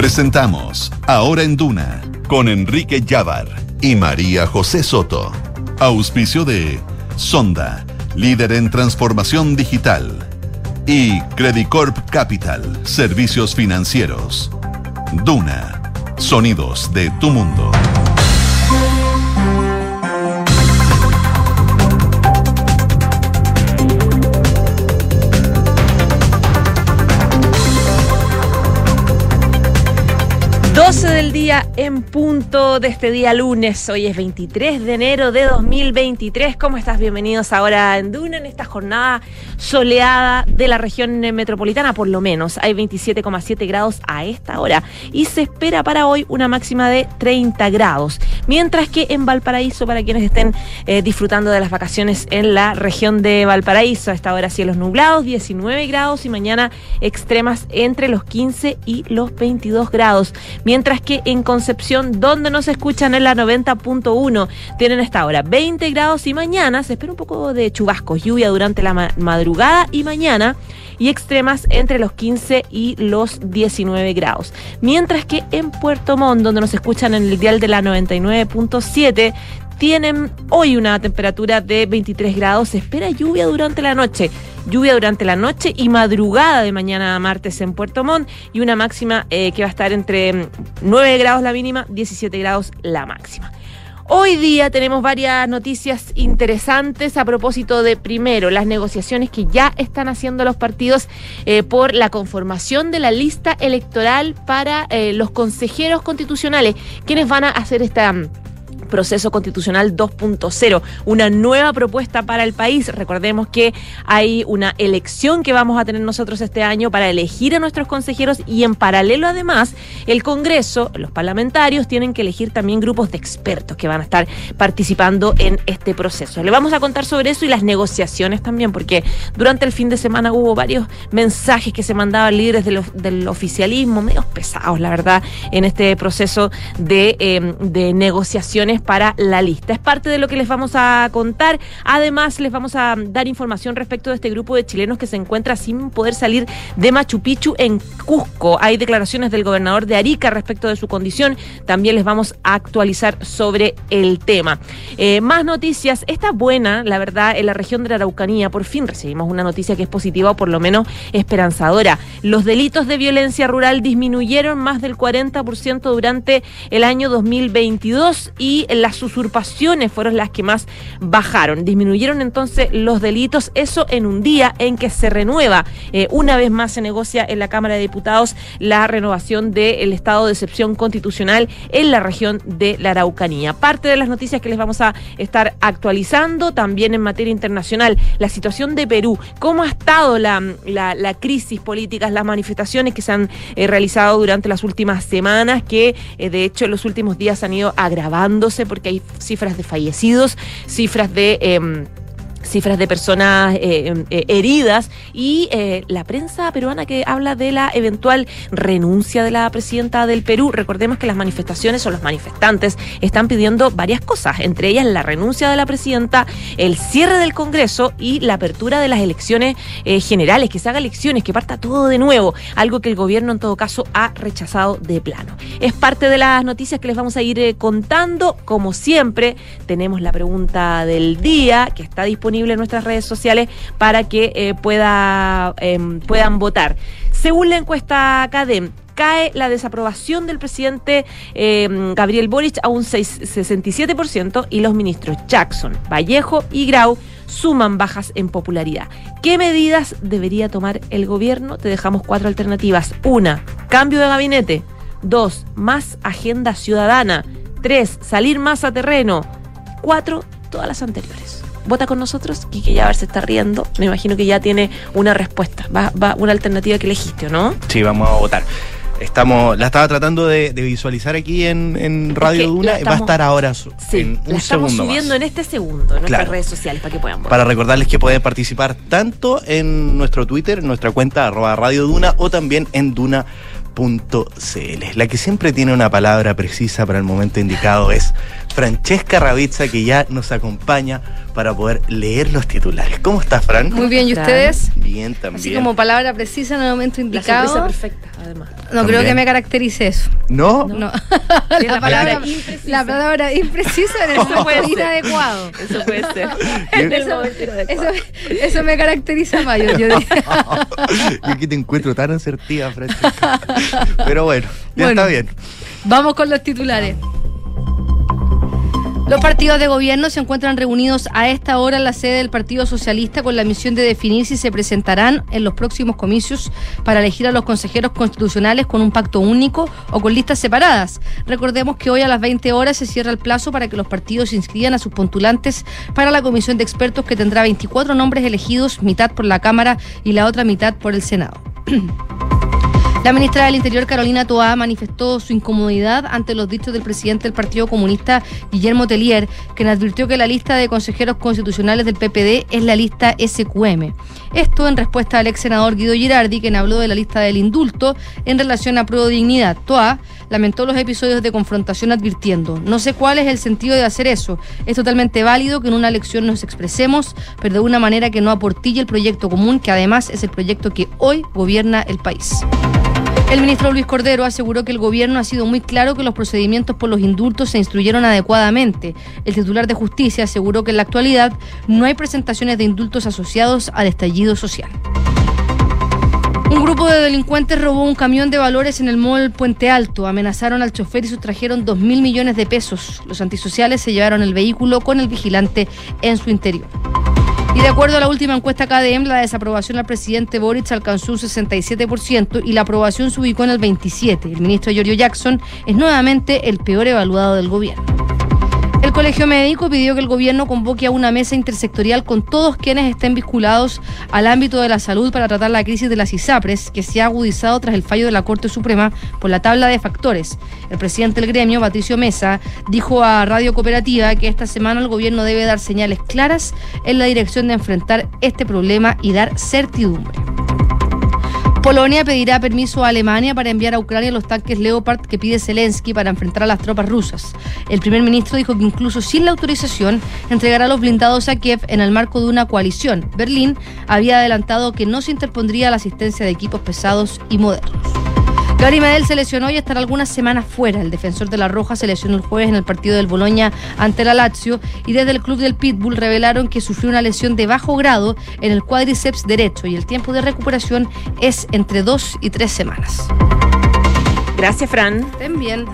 Presentamos Ahora en Duna con Enrique Llávar y María José Soto. Auspicio de Sonda, líder en transformación digital. Y Credicorp Capital, servicios financieros. Duna, sonidos de tu mundo. 12 del día en punto de este día lunes. Hoy es 23 de enero de 2023. ¿Cómo estás? Bienvenidos ahora en Duna en esta jornada soleada de la región metropolitana, por lo menos. Hay 27,7 grados a esta hora y se espera para hoy una máxima de 30 grados. Mientras que en Valparaíso, para quienes estén eh, disfrutando de las vacaciones en la región de Valparaíso, a esta hora cielos nublados, 19 grados y mañana extremas entre los 15 y los 22 grados mientras que en Concepción, donde nos escuchan en la 90.1, tienen esta hora 20 grados y mañana se espera un poco de chubascos, lluvia durante la madrugada y mañana y extremas entre los 15 y los 19 grados. Mientras que en Puerto Montt, donde nos escuchan en el dial de la 99.7, tienen hoy una temperatura de 23 grados. Se espera lluvia durante la noche. Lluvia durante la noche y madrugada de mañana a martes en Puerto Montt y una máxima eh, que va a estar entre 9 mm, grados la mínima, 17 grados la máxima. Hoy día tenemos varias noticias interesantes a propósito de, primero, las negociaciones que ya están haciendo los partidos eh, por la conformación de la lista electoral para eh, los consejeros constitucionales, quienes van a hacer esta mm, proceso constitucional 2.0, una nueva propuesta para el país. Recordemos que hay una elección que vamos a tener nosotros este año para elegir a nuestros consejeros y en paralelo además el Congreso, los parlamentarios tienen que elegir también grupos de expertos que van a estar participando en este proceso. Le vamos a contar sobre eso y las negociaciones también, porque durante el fin de semana hubo varios mensajes que se mandaban líderes del oficialismo, medios pesados, la verdad, en este proceso de, de negociaciones para la lista. Es parte de lo que les vamos a contar. Además, les vamos a dar información respecto de este grupo de chilenos que se encuentra sin poder salir de Machu Picchu en Cusco. Hay declaraciones del gobernador de Arica respecto de su condición. También les vamos a actualizar sobre el tema. Eh, más noticias. Está buena, la verdad, en la región de la Araucanía. Por fin recibimos una noticia que es positiva o por lo menos esperanzadora. Los delitos de violencia rural disminuyeron más del 40% durante el año 2022 y las usurpaciones fueron las que más bajaron. Disminuyeron entonces los delitos, eso en un día en que se renueva. Eh, una vez más se negocia en la Cámara de Diputados la renovación del estado de excepción constitucional en la región de la Araucanía. Parte de las noticias que les vamos a estar actualizando también en materia internacional, la situación de Perú, cómo ha estado la, la, crisis política, las manifestaciones que se han eh, realizado durante las últimas semanas, que eh, de hecho en los últimos días han ido agravándose porque hay cifras de fallecidos, cifras de... Em, cifras de personas eh, eh, heridas y eh, la prensa peruana que habla de la eventual renuncia de la presidenta del Perú. Recordemos que las manifestaciones o los manifestantes están pidiendo varias cosas, entre ellas la renuncia de la presidenta, el cierre del Congreso y la apertura de las elecciones generales, que se haga elecciones, que parta todo de nuevo, algo que el gobierno en todo caso ha rechazado de plano. Es parte de las noticias que les vamos a ir contando. Como siempre, tenemos la pregunta del día que está disponible en nuestras redes sociales para que eh, em, puedan votar. Según la encuesta CADEM, cae la desaprobación del presidente em, Gabriel Boric a un 67% y los ministros Jackson, Vallejo y Grau suman bajas en popularidad. ¿Qué medidas debería tomar el gobierno? Te dejamos cuatro alternativas. Una, cambio de gabinete. Dos, más agenda ciudadana. Tres, salir más a terreno. Cuatro, todas las anteriores vota con nosotros, y que ya a ver se está riendo. Me imagino que ya tiene una respuesta, va, va una alternativa que elegiste, ¿no? Sí, vamos a votar. Estamos, la estaba tratando de, visualizar aquí en, Radio Duna. va a estar ahora sí, en un la estamos subiendo en este segundo en nuestras redes sociales para que puedan votar. Para recordarles que pueden participar tanto en nuestro Twitter, en nuestra cuenta arroba Radio Duna o también en Duna.cl. La que siempre tiene una palabra precisa para el momento indicado es Francesca Ravizza, que ya nos acompaña para poder leer los titulares. ¿Cómo estás, Fran? Muy bien, ¿y ustedes? Bien, también. Así como palabra precisa en el momento indicado. La perfecta, además. No creo que me caracterice eso. ¿No? No. la, palabra, imprecisa. la palabra imprecisa en el momento inadecuado. Eso puede ser. eso, eso, eso, me caracteriza más, yo, yo yo aquí te encuentro tan asertiva, Francesca. Pero bueno, ya está bien. Vamos con los titulares. Los partidos de gobierno se encuentran reunidos a esta hora en la sede del Partido Socialista con la misión de definir si se presentarán en los próximos comicios para elegir a los consejeros constitucionales con un pacto único o con listas separadas. Recordemos que hoy a las 20 horas se cierra el plazo para que los partidos inscriban a sus postulantes para la comisión de expertos que tendrá 24 nombres elegidos, mitad por la Cámara y la otra mitad por el Senado. La ministra del Interior, Carolina Toá, manifestó su incomodidad ante los dichos del presidente del Partido Comunista, Guillermo Tellier, quien advirtió que la lista de consejeros constitucionales del PPD es la lista SQM. Esto en respuesta al ex senador Guido Girardi, quien habló de la lista del indulto en relación a Pro Dignidad. Toá lamentó los episodios de confrontación advirtiendo, no sé cuál es el sentido de hacer eso. Es totalmente válido que en una elección nos expresemos, pero de una manera que no aportille el proyecto común, que además es el proyecto que hoy gobierna el país. El ministro Luis Cordero aseguró que el gobierno ha sido muy claro que los procedimientos por los indultos se instruyeron adecuadamente. El titular de justicia aseguró que en la actualidad no hay presentaciones de indultos asociados al estallido social. Un grupo de delincuentes robó un camión de valores en el mall Puente Alto. Amenazaron al chofer y sustrajeron dos mil millones de pesos. Los antisociales se llevaron el vehículo con el vigilante en su interior. Y de acuerdo a la última encuesta KDM, la desaprobación al presidente Boric alcanzó un 67% y la aprobación se ubicó en el 27%. El ministro Giorgio Jackson es nuevamente el peor evaluado del gobierno. El Colegio Médico pidió que el gobierno convoque a una mesa intersectorial con todos quienes estén vinculados al ámbito de la salud para tratar la crisis de las ISAPRES, que se ha agudizado tras el fallo de la Corte Suprema por la tabla de factores. El presidente del gremio, Patricio Mesa, dijo a Radio Cooperativa que esta semana el gobierno debe dar señales claras en la dirección de enfrentar este problema y dar certidumbre. Polonia pedirá permiso a Alemania para enviar a Ucrania los tanques Leopard que pide Zelensky para enfrentar a las tropas rusas. El primer ministro dijo que incluso sin la autorización entregará los blindados a Kiev en el marco de una coalición. Berlín había adelantado que no se interpondría la asistencia de equipos pesados y modernos. Gary Medel se lesionó y estará algunas semanas fuera. El defensor de la Roja se lesionó el jueves en el partido del Boloña ante la Lazio y desde el club del Pitbull revelaron que sufrió una lesión de bajo grado en el cuádriceps derecho y el tiempo de recuperación es entre dos y tres semanas. Gracias, Fran. Estén bien.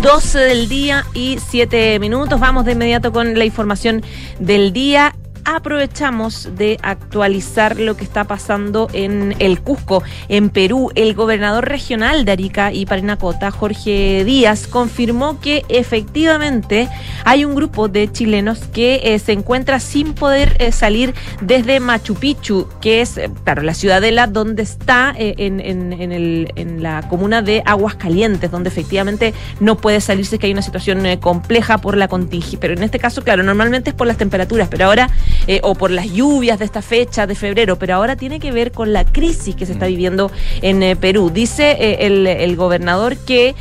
12 del día y 7 minutos. Vamos de inmediato con la información del día aprovechamos de actualizar lo que está pasando en el Cusco, en Perú. El gobernador regional de Arica y Parinacota, Jorge Díaz, confirmó que efectivamente hay un grupo de chilenos que eh, se encuentra sin poder eh, salir desde Machu Picchu, que es, eh, claro, la ciudadela donde está en, el, en, la comuna de Aguascalientes, donde efectivamente no puede salirse, que hay una situación compleja por la contingencia. Pero en este caso, claro, normalmente es por las temperaturas, pero ahora eh, o por las lluvias de esta fecha de febrero, pero ahora tiene que ver con la crisis que se está mm. viviendo en eh, Perú. Dice eh, el, gobernador que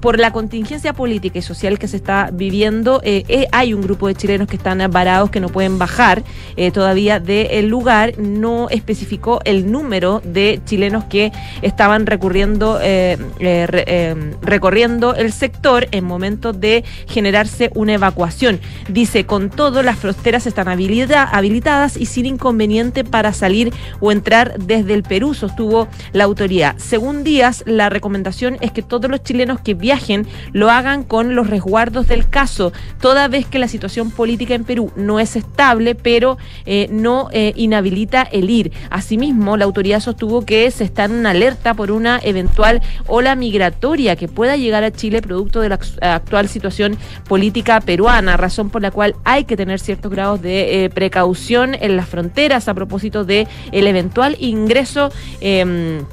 por la contingencia política y social que se está viviendo, hay un grupo de chilenos que están varados, que no pueden bajar todavía del lugar. No especificó el número de chilenos que estaban recurriendo, recorriendo el sector en momento de generarse una evacuación. Dice, con todo, las fronteras están habilitadas y sin inconveniente para salir o entrar desde el Perú, sostuvo la autoridad. Según Díaz, la recomendación es que todos los chilenos que viajen lo hagan con los resguardos del caso, toda vez que la situación política en Perú no es estable, pero eh, no eh, inhabilita el ir. Asimismo, la autoridad sostuvo que se está en alerta por una eventual ola migratoria que pueda llegar a Chile producto de la actual situación política peruana, razón por la cual hay que tener ciertos grados de eh, precaución en las fronteras a propósito de el eventual ingreso. Em,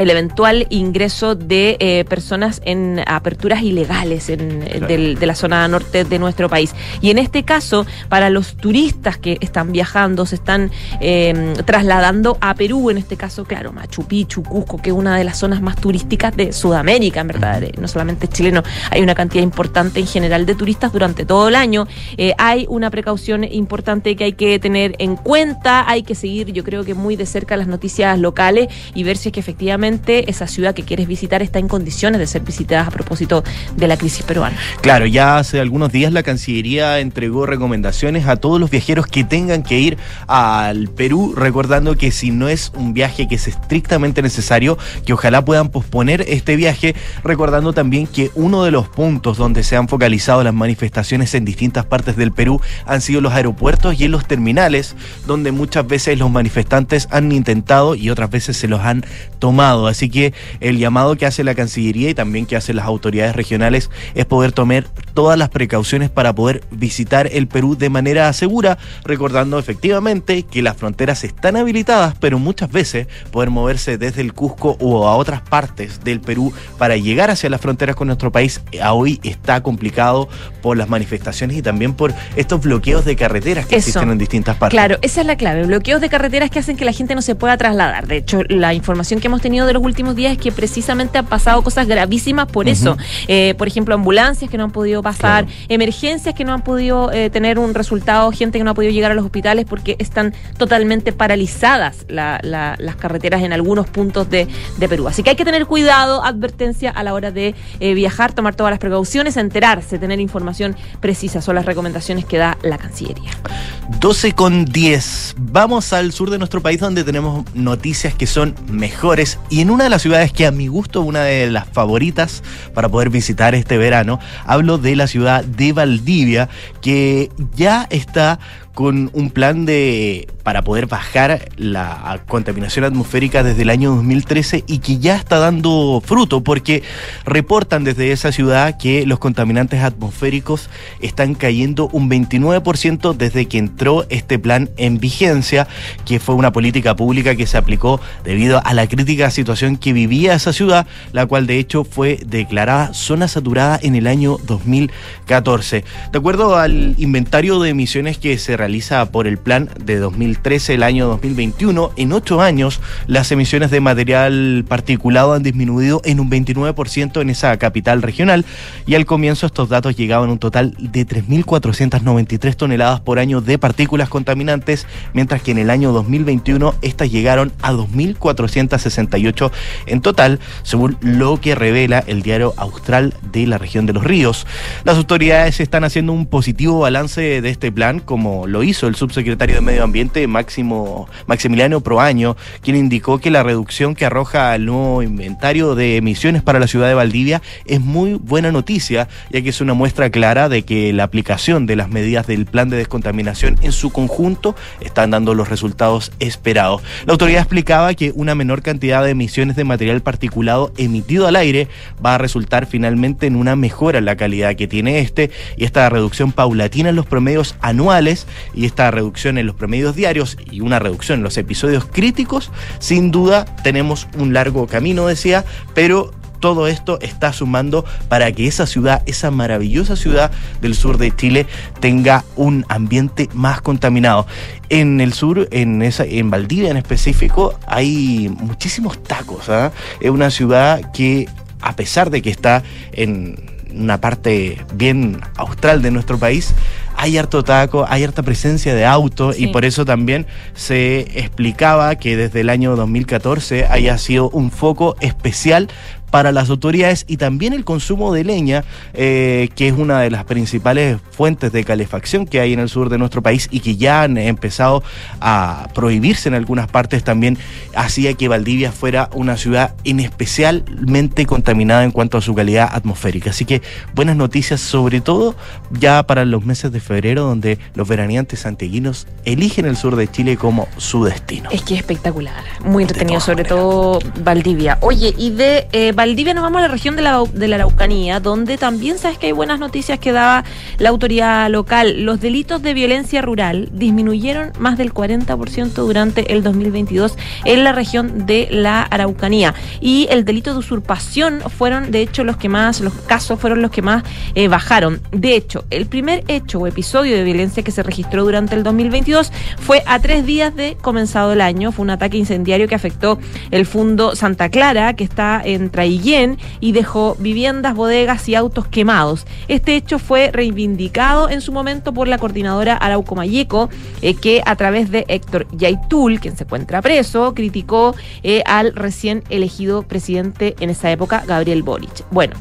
el eventual ingreso de eh, personas en aperturas ilegales en, de la zona norte de nuestro país. Y en este caso, para los turistas que están viajando, se están em, trasladando a Perú, en este caso, claro, Machu Picchu, Cusco, que es una de las zonas más turísticas de Sudamérica, en verdad, no solamente chileno, hay una cantidad importante en general de turistas durante todo el año. Eh, hay una precaución importante que hay que tener en cuenta, hay que seguir, yo creo que muy de cerca las noticias locales y ver si es que efectivamente esa ciudad que quieres visitar está en condiciones de ser visitada a propósito de la crisis peruana. Claro, ya hace algunos días la Cancillería entregó recomendaciones a todos los viajeros que tengan que ir al Perú, recordando que si no es un viaje que es estrictamente necesario, que ojalá puedan posponer este viaje, recordando también que uno de los puntos donde se han focalizado las manifestaciones en distintas partes del Perú han sido los aeropuertos y en los terminales, donde muchas veces los manifestantes han intentado y otras veces se los han tomado Así que el llamado que hace la Cancillería y también que hacen las autoridades regionales es poder tomar todas las precauciones para poder visitar el Perú de manera segura, recordando efectivamente que las fronteras están habilitadas, pero muchas veces poder moverse desde el Cusco o a otras partes del Perú para llegar hacia las fronteras con nuestro país eh, hoy está complicado por las manifestaciones y también por estos bloqueos de carreteras que existen en distintas partes. Claro, esa es la clave, bloqueos de carreteras que hacen que la gente no se pueda trasladar. De hecho, la información que hemos tenido de los últimos días es que precisamente han pasado cosas gravísimas por eso. Eh, por ejemplo, ambulancias que no han podido pasar, emergencias que no han podido eh, tener un resultado, gente que no ha podido llegar a los hospitales porque están totalmente paralizadas las carreteras en algunos puntos de, Perú. Así que hay que tener cuidado, advertencia a la hora de eh, viajar, tomar todas las precauciones, enterarse, tener información precisa. Son las recomendaciones que da la Cancillería. 12 con 10. Vamos al sur de nuestro país donde tenemos noticias que son mejores y en una de las ciudades que a mi gusto, una de las favoritas para poder visitar este verano, hablo de la ciudad de Valdivia, que ya está con un plan de para poder bajar la contaminación atmosférica desde el año 2013 y que ya está dando fruto porque reportan desde esa ciudad que los contaminantes atmosféricos están cayendo un 29% desde que entró este plan en vigencia, que fue una política pública que se aplicó debido a la crítica situación que vivía esa ciudad, la cual de hecho fue declarada zona saturada en el año 2014. De acuerdo al inventario de emisiones que se realiza por el plan de 2013 el año 2021, en ocho años las emisiones de material particulado han disminuido en un 29% en esa capital regional y al comienzo estos datos llegaban a un total de 3.493 toneladas por año de partículas contaminantes, mientras que en el año 2021 estas llegaron a 2.468 en total, según lo que revela el diario Austral de la región de los ríos. Las autoridades están haciendo un positivo balance de este plan, como lo hizo el subsecretario de Medio Ambiente, Máximo, Maximiliano Proaño, quien indicó que la reducción que arroja el nuevo inventario de emisiones para la ciudad de Valdivia es muy buena noticia, ya que es una muestra clara de que la aplicación de las medidas del plan de descontaminación en su conjunto están dando los resultados esperados. La autoridad explicaba que una menor cantidad de emisiones de material particulado emitido al aire va a resultar finalmente en una mejora en la calidad que tiene este y esta reducción paulatina en los promedios anuales y esta reducción en los promedios diarios y una reducción en los episodios críticos, sin duda tenemos un largo camino, decía, pero todo esto está sumando para que esa ciudad, esa maravillosa ciudad del sur de Chile, tenga un ambiente más contaminado. En el sur, en, esa, en Valdivia en específico, hay muchísimos tacos. ¿ah? Es una ciudad que, a pesar de que está en una parte bien austral de nuestro país, hay harto taco, hay harta presencia de autos y por eso también se explicaba que desde el año 2014 haya sido un foco especial para las autoridades y también el consumo de leña, eh, que es una de las principales fuentes de calefacción que hay en el sur de nuestro país y que ya han empezado a prohibirse en algunas partes, también hacía que Valdivia fuera una ciudad inespecialmente contaminada en cuanto a su calidad atmosférica. Así que buenas noticias, sobre todo ya para los meses de febrero, donde los veraneantes santiaguinos eligen el sur de Chile como su destino. Es que es espectacular, muy entretenido, sobre todo Valdivia. Oye, y de eh, Valdivia nos vamos a la región de la, de la Araucanía, donde también sabes que hay buenas noticias que daba la autoridad local. Los delitos de violencia rural disminuyeron más del 40% durante el 2022 en la región de la Araucanía. Y el delito de usurpación fueron, de hecho, los que más, los casos fueron los que más eh, bajaron. De hecho, el primer hecho o episodio de violencia que se registró durante el 2022 fue a tres días de comenzado el año. Fue un ataque incendiario que afectó el Fundo Santa Clara, que está en Y dejó viviendas, bodegas y autos quemados. Este hecho fue reivindicado en su momento por la coordinadora Arauco Mayeco, eh, que a través de Héctor Yaitul, quien se encuentra preso, criticó eh, al recién elegido presidente en esa época, Gabriel Boric. Bueno,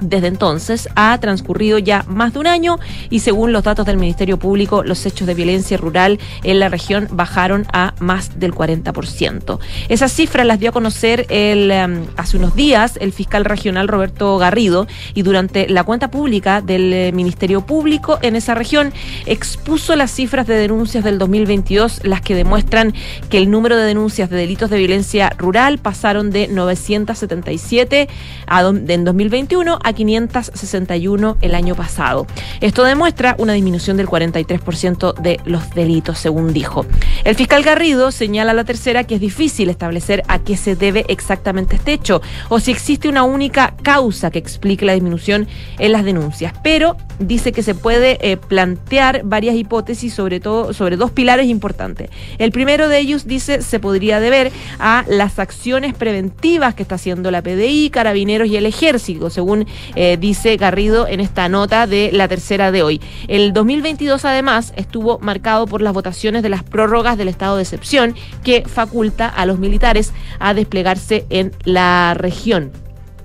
desde entonces ha transcurrido ya más de un año y según los datos del Ministerio Público, los hechos de violencia rural en la región bajaron a más del 40%. Esas cifras las dio a conocer el, em, hace unos días el fiscal regional Roberto Garrido y durante la cuenta pública del eh, Ministerio Público en esa región expuso las cifras de denuncias del 2022, las que demuestran que el número de denuncias de delitos de violencia rural pasaron de 977 a, en 2021 a 561 el año pasado. Esto demuestra una disminución del 43% de los delitos, según dijo. El fiscal Garrido señala a la tercera que es difícil establecer a qué se debe exactamente este hecho o si existe una única causa que explique la disminución en las denuncias, pero dice que se puede eh, plantear varias hipótesis sobre todo sobre dos pilares importantes. El primero de ellos dice se podría deber a las acciones preventivas que está haciendo la PDI, Carabineros y el Ejército, según eh, dice Garrido en esta nota de la tercera de hoy. El 2022 además estuvo marcado por las votaciones de las prórrogas del estado de excepción que faculta a los militares a desplegarse en la región.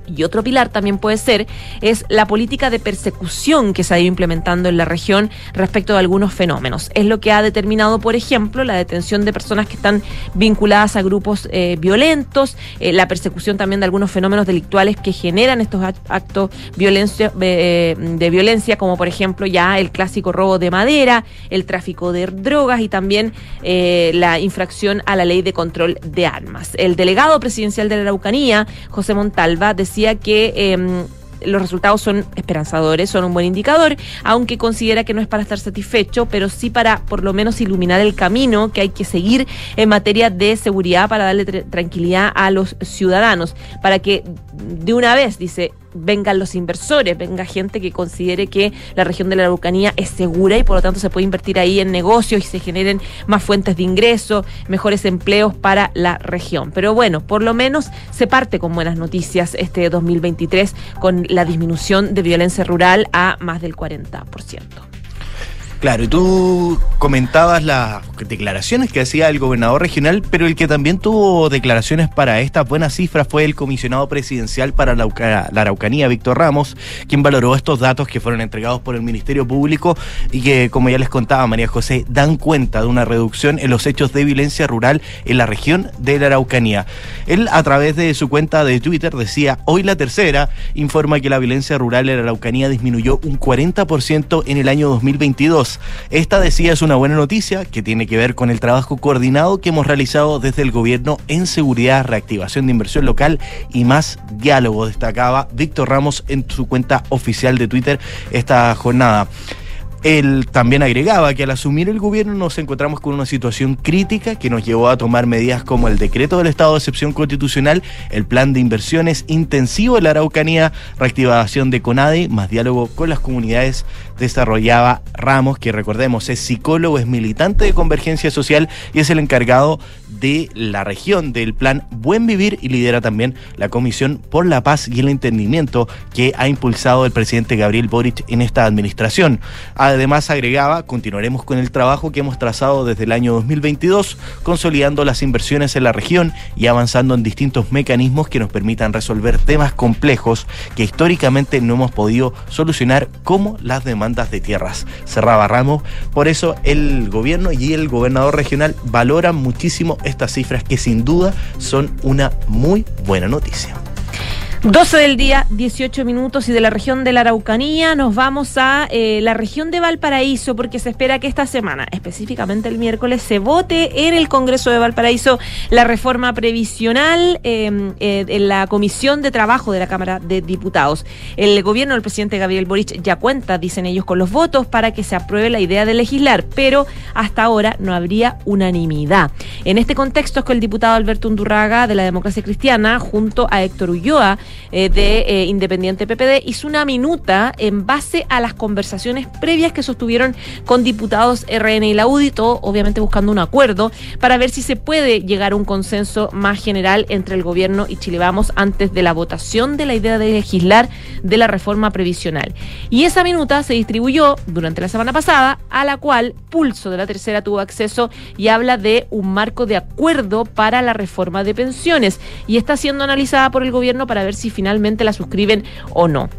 Y otro pilar también puede ser es la política de persecución que se ha ido implementando en la región respecto de algunos fenómenos. Es lo que ha determinado, por ejemplo, la detención de personas que están vinculadas a grupos eh, violentos, eh, la persecución también de algunos fenómenos delictuales que generan estos actos violencia, eh, de violencia, como por ejemplo ya el clásico robo de madera, el tráfico de drogas y también la infracción a la ley de control de armas. El delegado presidencial de la Araucanía, José Montalva, decía decía que em, los resultados son esperanzadores, son un buen indicador, aunque considera que no es para estar satisfecho, pero sí para por lo menos iluminar el camino que hay que seguir en materia de seguridad para darle tranquilidad a los ciudadanos, para que de una vez, dice, vengan los inversores, venga gente que considere que la región de la Araucanía es segura y por lo tanto se puede invertir ahí en negocios y se generen más fuentes de ingreso, mejores empleos para la región. Pero bueno, por lo menos se parte con buenas noticias este 2023 con la disminución de violencia rural a más del 40%. Claro, y tú comentabas las declaraciones que hacía el gobernador regional, pero el que también tuvo declaraciones para estas buenas cifras fue el comisionado presidencial para la, Araucanía, Víctor Ramos, quien valoró estos datos que fueron entregados por el Ministerio Público y que, como ya les contaba María José, dan cuenta de una reducción en los hechos de violencia rural en la región de la Araucanía. Él, a través de su cuenta de Twitter, decía, hoy la tercera informa que la violencia rural en la Araucanía disminuyó un 40% en el año 2022 esta decía es una buena noticia que tiene que ver con el trabajo coordinado que hemos realizado desde el gobierno en seguridad, reactivación de inversión local y más diálogo, destacaba Víctor Ramos en su cuenta oficial de Twitter esta jornada. Él también agregaba que al asumir el gobierno nos encontramos con una situación crítica que nos llevó a tomar medidas como el decreto del estado de excepción constitucional, el plan de inversiones intensivo de la Araucanía, reactivación de CONADE, más diálogo con las comunidades, desarrollaba Ramos, que recordemos es psicólogo, es militante de Convergencia Social y es el encargado de la región del plan Buen Vivir y lidera también la Comisión por la Paz y el Entendimiento que ha impulsado el presidente Gabriel Boric en esta administración. Además agregaba, continuaremos con el trabajo que hemos trazado desde el año 2022, consolidando las inversiones en la región y avanzando en distintos mecanismos que nos permitan resolver temas complejos que históricamente no hemos podido solucionar como las de tierras. Cerraba Ramos, por eso el gobierno y el gobernador regional valoran muchísimo estas cifras que sin duda son una muy buena noticia. 12 del día, 18 minutos y de la región de la Araucanía nos vamos a eh, la región de Valparaíso porque se espera que esta semana, específicamente el miércoles, se vote en el Congreso de Valparaíso la reforma previsional em, eh, en la Comisión de Trabajo de la Cámara de Diputados. El gobierno del presidente Gabriel Boric ya cuenta, dicen ellos, con los votos para que se apruebe la idea de legislar, pero hasta ahora no habría unanimidad. En este contexto es que el diputado Alberto Undurraga de la Democracia Cristiana, junto a Héctor Ulloa, eh, de eh, Independiente PPD hizo una minuta en base a las conversaciones previas que sostuvieron con diputados RN y la UDI, obviamente buscando un acuerdo para ver si se puede llegar a un consenso más general entre el gobierno y Chile Vamos antes de la votación de la idea de legislar de la reforma previsional. Y esa minuta se distribuyó durante la semana pasada, a la cual Pulso de la Tercera tuvo acceso y habla de un marco de acuerdo para la reforma de pensiones y está siendo analizada por el gobierno para ver si finalmente la suscriben o no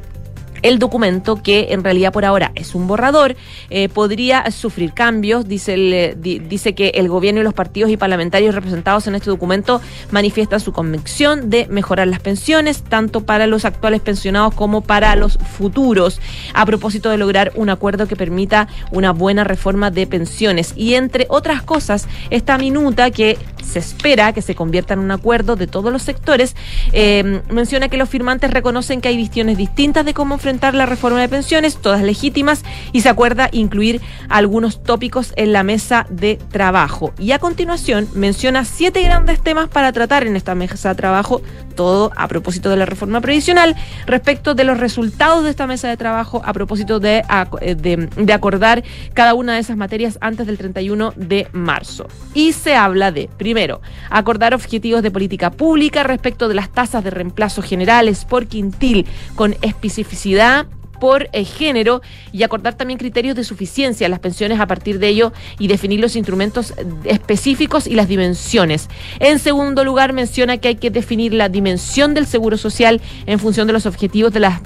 el documento, que en realidad por ahora es un borrador, eh, podría sufrir cambios. Dice, eh, dice que el gobierno y los partidos y parlamentarios representados en este documento manifiestan su convicción de mejorar las pensiones, tanto para los actuales pensionados como para los futuros, a propósito de lograr un acuerdo que permita una buena reforma de pensiones. Y entre otras cosas, esta minuta que se espera que se convierta en un acuerdo de todos los sectores, eh, menciona que los firmantes reconocen que hay visiones distintas de cómo la reforma de pensiones, todas legítimas, y se acuerda incluir algunos tópicos en la mesa de trabajo. Y a continuación menciona siete grandes temas para tratar en esta mesa de trabajo, todo a propósito de la reforma previsional, respecto de los resultados de esta mesa de trabajo, a propósito de, de, de acordar cada una de esas materias antes del 31 de marzo. Y se habla de, primero, acordar objetivos de política pública respecto de las tasas de reemplazo generales por quintil con especificidad por eh, género y acordar también criterios de suficiencia las pensiones a partir de ello y definir los instrumentos específicos y las dimensiones. En segundo lugar, menciona que hay que definir la dimensión del seguro social en función de los objetivos de las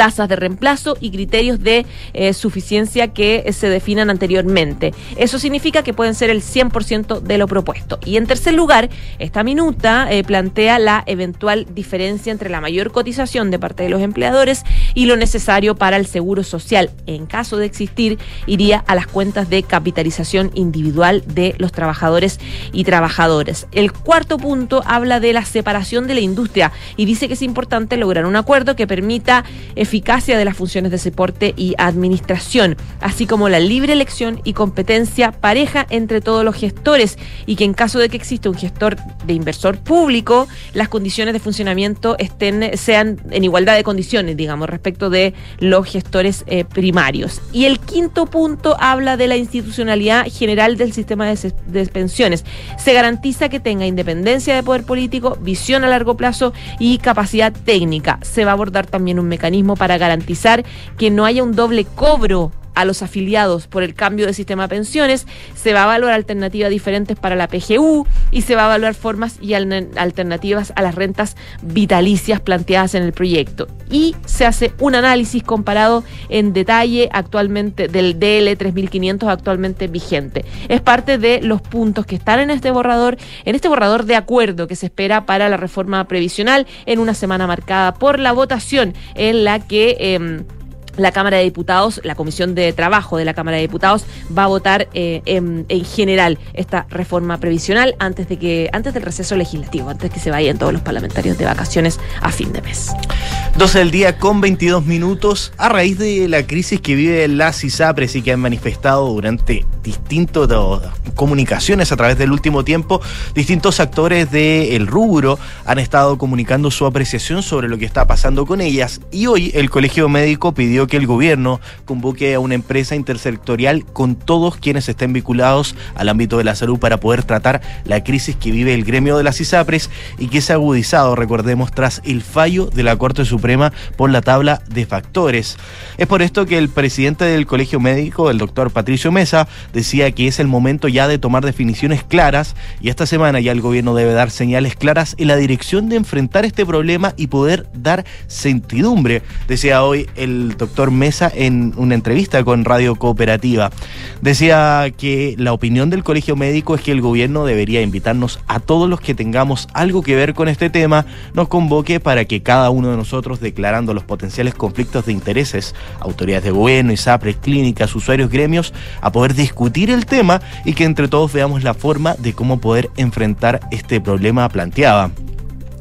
tasas de reemplazo y criterios de eh, suficiencia que se definan anteriormente. Eso significa que pueden ser el 100% de lo propuesto. Y en tercer lugar, esta minuta eh, plantea la eventual diferencia entre la mayor cotización de parte de los empleadores y lo necesario para el seguro social. En caso de existir, iría a las cuentas de capitalización individual de los trabajadores y trabajadoras. El cuarto punto habla de la separación de la industria y dice que es importante lograr un acuerdo que permita eficacia de las funciones de soporte y administración, así como la libre elección y competencia pareja entre todos los gestores y que en caso de que exista un gestor de inversor público, las condiciones de funcionamiento estén sean en igualdad de condiciones, digamos, respecto de los gestores eh, primarios. Y el quinto punto habla de la institucionalidad general del sistema de, de pensiones. Se garantiza que tenga independencia de poder político, visión a largo plazo y capacidad técnica. Se va a abordar también un mecanismo para garantizar que no haya un doble cobro a los afiliados por el cambio de sistema de pensiones, se va a evaluar alternativas diferentes para la PGU y se va a evaluar formas y alternativas a las rentas vitalicias planteadas en el proyecto. Y se hace un análisis comparado en detalle actualmente del DL 3500 actualmente vigente. Es parte de los puntos que están en este borrador, en este borrador de acuerdo que se espera para la reforma previsional en una semana marcada por la votación en la que... Eh, la Cámara de Diputados, la Comisión de Trabajo de la Cámara de Diputados va a votar eh, en, general esta reforma previsional antes de que antes del receso legislativo, antes que se vayan todos los parlamentarios de vacaciones a fin de mes. 12 del día con 22 minutos a raíz de la crisis que vive la CISAPRES y que han manifestado durante distintas comunicaciones a través del último tiempo, distintos actores del rubro han estado comunicando su apreciación sobre lo que está pasando con ellas y hoy el Colegio Médico pidió que el gobierno convoque a una empresa intersectorial con todos quienes estén vinculados al ámbito de la salud para poder tratar la crisis que vive el gremio de las ISAPRES y que se ha agudizado, recordemos, tras el fallo de la Corte Suprema por la tabla de factores. Es por esto que el presidente del Colegio Médico, el doctor Patricio Mesa, decía que es el momento ya de tomar definiciones claras y esta semana ya el gobierno debe dar señales claras en la dirección de enfrentar este problema y poder dar certidumbre, decía hoy el doctor Mesa en una entrevista con Radio Cooperativa. Decía que la opinión del Colegio Médico es que el gobierno debería invitarnos a todos los que tengamos algo que ver con este tema, nos convoque para que cada uno de nosotros, declarando los potenciales conflictos de intereses, autoridades de gobierno, ISAPRES, clínicas, usuarios, gremios, a poder discutir el tema y que entre todos veamos la forma de cómo poder enfrentar este problema planteaba.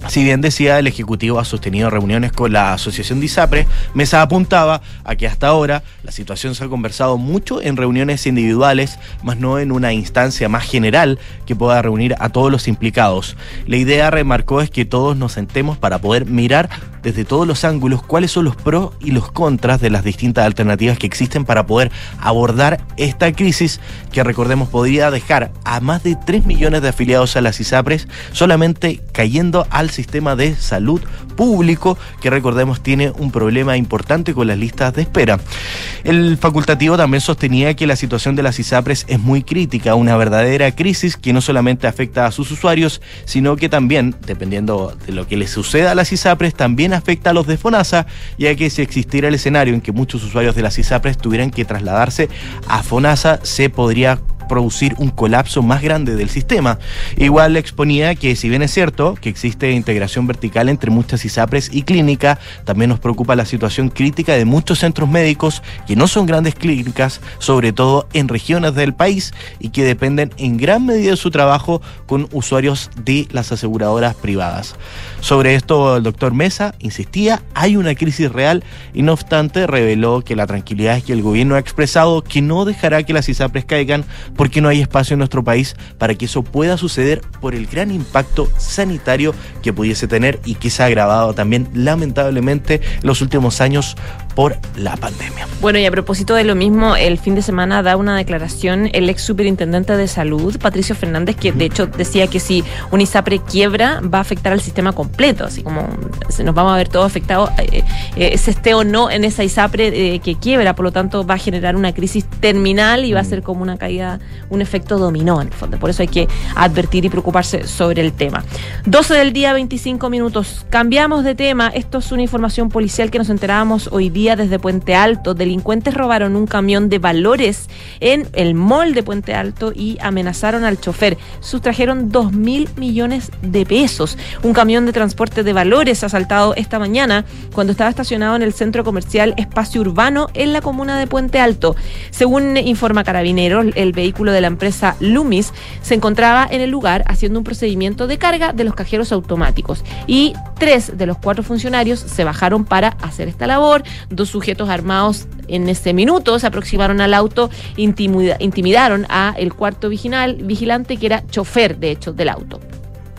Si bien decía el Ejecutivo ha sostenido reuniones con la Asociación de ISAPRE, Mesa apuntaba a que hasta ahora la situación se ha conversado mucho en reuniones individuales, más no en una instancia más general que pueda reunir a todos los implicados. La idea, remarcó, es que todos nos sentemos para poder mirar desde todos los ángulos cuáles son los pros y los contras de las distintas alternativas que existen para poder abordar esta crisis que recordemos podría dejar a más de 3 millones de afiliados a las ISAPRES solamente cayendo al sistema de salud público que recordemos tiene un problema importante con las listas de espera. El facultativo también sostenía que la situación de las ISAPRES es muy crítica, una verdadera crisis que no solamente afecta a sus usuarios, sino que también, dependiendo de lo que les suceda a las ISAPRES, también afecta a los de FONASA, ya que si existiera el escenario en que muchos usuarios de las ISAPRES tuvieran que trasladarse a FONASA, se podría producir un colapso más grande del sistema. Igual exponía que si bien es cierto que existe integración vertical entre muchas ISAPRES y clínica, también nos preocupa la situación crítica de muchos centros médicos que no son grandes clínicas, sobre todo en regiones del país y que dependen en gran medida de su trabajo con usuarios de las aseguradoras privadas. Sobre esto el doctor Mesa insistía, hay una crisis real y no obstante reveló que la tranquilidad es que el gobierno ha expresado que no dejará que las ISAPRES caigan porque no hay espacio en nuestro país para que eso pueda suceder por el gran impacto sanitario que pudiese tener y que se ha agravado también lamentablemente en los últimos años por la pandemia. Bueno, y a propósito de lo mismo, el fin de semana da una declaración el ex superintendente de salud, Patricio Fernández, que de hecho decía que si un ISAPRE quiebra va a afectar al sistema completo, así como nos vamos a ver todo afectado, eh, eh, se esté o no en esa ISAPRE eh, que quiebra, por lo tanto va a generar una crisis terminal y va a ser como una caída un efecto dominó en el fondo. Por eso hay que advertir y preocuparse sobre el tema. 12 del día, 25 minutos. Cambiamos de tema. Esto es una información policial que nos enterábamos hoy día desde Puente Alto. Delincuentes robaron un camión de valores en el mall de Puente Alto y amenazaron al chofer. Sustrajeron 2 mil millones de pesos. Un camión de transporte de valores asaltado esta mañana cuando estaba estacionado en el centro comercial Espacio Urbano en la comuna de Puente Alto. Según informa Carabineros, el vehículo de la empresa Lumis se encontraba en el lugar haciendo un procedimiento de carga de los cajeros automáticos y tres de los cuatro funcionarios se bajaron para hacer esta labor. Dos sujetos armados en ese minuto se aproximaron al auto, intimidaron a el cuarto vigilante que era chofer de hecho del auto.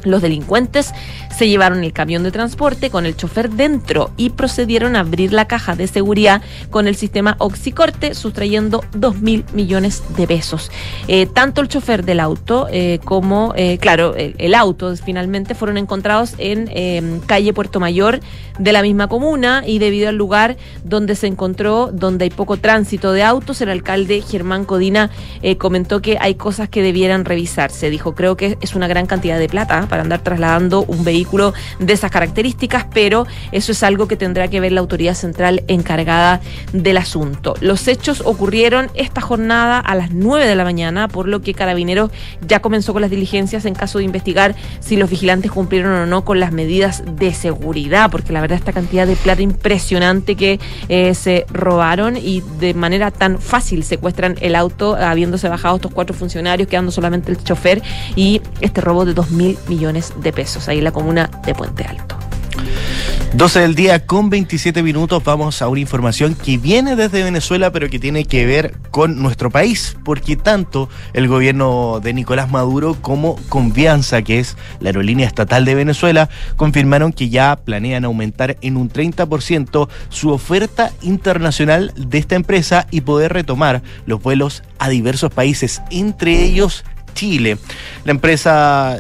Los delincuentes se llevaron el camión de transporte con el chofer dentro y procedieron a abrir la caja de seguridad con el sistema Oxicorte, sustrayendo 2 mil millones de pesos. Eh, tanto el chofer del auto eh, como, eh, claro, el, auto finalmente fueron encontrados en em, calle Puerto Mayor de la misma comuna y debido al lugar donde se encontró, donde hay poco tránsito de autos, el alcalde Germán Codina comentó que hay cosas que debieran revisarse. Dijo, creo que es una gran cantidad de plata para andar trasladando un vehículo de esas características, pero eso es algo que tendrá que ver la autoridad central encargada del asunto. Los hechos ocurrieron esta jornada a las 9 de la mañana, por lo que Carabineros ya comenzó con las diligencias en caso de investigar si los vigilantes cumplieron o no con las medidas de seguridad, porque la verdad esta cantidad de plata impresionante que eh, se robaron y de manera tan fácil secuestran el auto habiéndose bajado estos cuatro funcionarios, quedando solamente el chofer y este robo de 2 mil millones de pesos, ahí en la comuna de Puente Alto. 12 del día con 27 minutos vamos a una información que viene desde Venezuela pero que tiene que ver con nuestro país porque tanto el gobierno de Nicolás Maduro como Confianza que es la aerolínea estatal de Venezuela confirmaron que ya planean aumentar en un 30% su oferta internacional de esta empresa y poder retomar los vuelos a diversos países entre ellos Chile. La empresa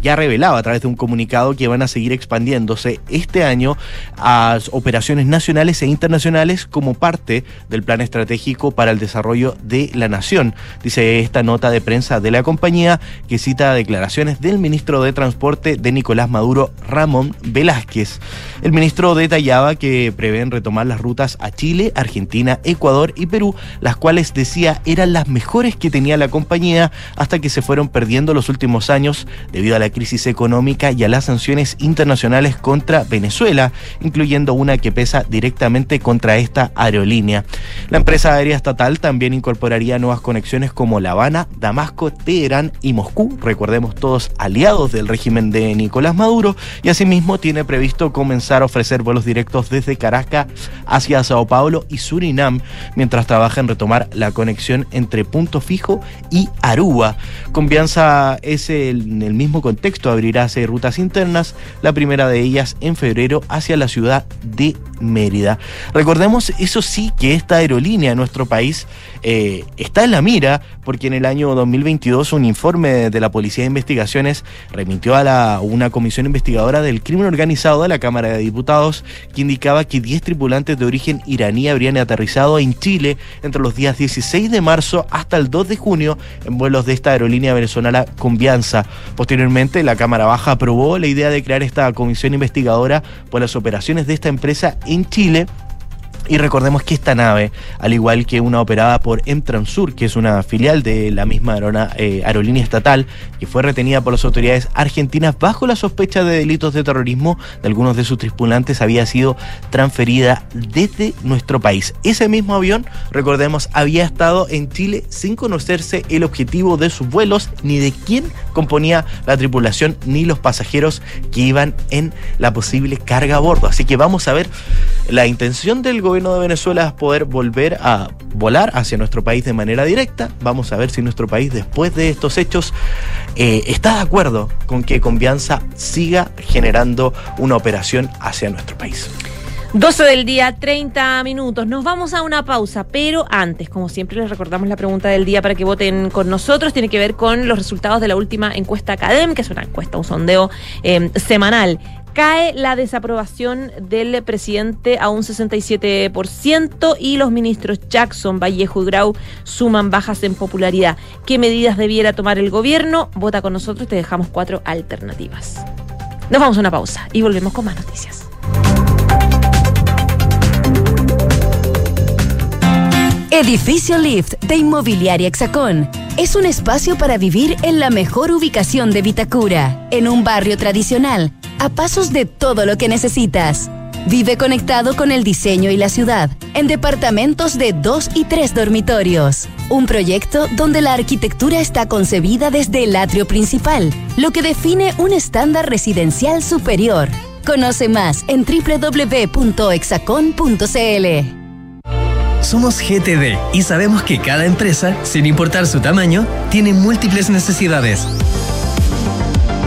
ya revelaba a través de un comunicado que van a seguir expandiéndose este año a operaciones nacionales e internacionales como parte del plan estratégico para el desarrollo de la nación. Dice esta nota de prensa de la compañía que cita declaraciones del ministro de Transporte de Nicolás Maduro, Ramón Velázquez. El ministro detallaba que prevén retomar las rutas a Chile, Argentina, Ecuador y Perú, las cuales decía eran las mejores que tenía la compañía hasta que se fueron perdiendo los últimos años debido a la crisis económica y a las sanciones internacionales contra Venezuela, incluyendo una que pesa directamente contra esta aerolínea. La empresa aérea estatal también incorporaría nuevas conexiones como La Habana, Damasco, Teherán y Moscú, recordemos todos aliados del régimen de Nicolás Maduro, y asimismo tiene previsto comenzar a ofrecer vuelos directos desde Caracas hacia Sao Paulo y Surinam, mientras trabaja en retomar la conexión entre Punto Fijo y Aruba. Confianza es en el mismo contexto, abrirá seis rutas internas, la primera de ellas en febrero hacia la ciudad de Mérida. Recordemos, eso sí, que esta aerolínea en nuestro país eh, está en la mira porque en el año 2022 un informe de la Policía de Investigaciones remitió a la, una comisión investigadora del crimen organizado de la Cámara de Diputados que indicaba que 10 tripulantes de origen iraní habrían aterrizado en Chile entre los días 16 de marzo hasta el 2 de junio en vuelos de esta aerolínea venezolana Convianza. Posteriormente, la Cámara Baja aprobó la idea de crear esta comisión investigadora por las operaciones de esta empresa en Chile y recordemos que esta nave, al igual que una operada por Emtransur, que es una filial de la misma eh, aerolínea estatal, que fue retenida por las autoridades argentinas bajo la sospecha de delitos de terrorismo de algunos de sus tripulantes, había sido transferida desde nuestro país. Ese mismo avión, recordemos, había estado en Chile sin conocerse el objetivo de sus vuelos, ni de quién componía la tripulación, ni los pasajeros que iban en la posible carga a bordo. Así que vamos a ver la intención del gobierno gobierno de Venezuela es poder volver a volar hacia nuestro país de manera directa. Vamos a ver si nuestro país, después de estos hechos, eh, está de acuerdo con que Confianza siga generando una operación hacia nuestro país. 12 del día, 30 minutos. Nos vamos a una pausa, pero antes, como siempre, les recordamos la pregunta del día para que voten con nosotros. Tiene que ver con los resultados de la última encuesta Academ, que es una encuesta, un sondeo eh, semanal cae la desaprobación del presidente a un 67% y los ministros Jackson, Vallejo y Grau suman bajas en popularidad. ¿Qué medidas debiera tomar el gobierno? Vota con nosotros, te dejamos cuatro alternativas. Nos vamos a una pausa y volvemos con más noticias. Edificio Lift de Inmobiliaria Hexacón. Es un espacio para vivir en la mejor ubicación de Vitacura, en un barrio tradicional a pasos de todo lo que necesitas. Vive conectado con el diseño y la ciudad, en departamentos de dos y tres dormitorios. Un proyecto donde la arquitectura está concebida desde el atrio principal, lo que define un estándar residencial superior. Conoce más en www.exacon.cl. Somos GTD y sabemos que cada empresa, sin importar su tamaño, tiene múltiples necesidades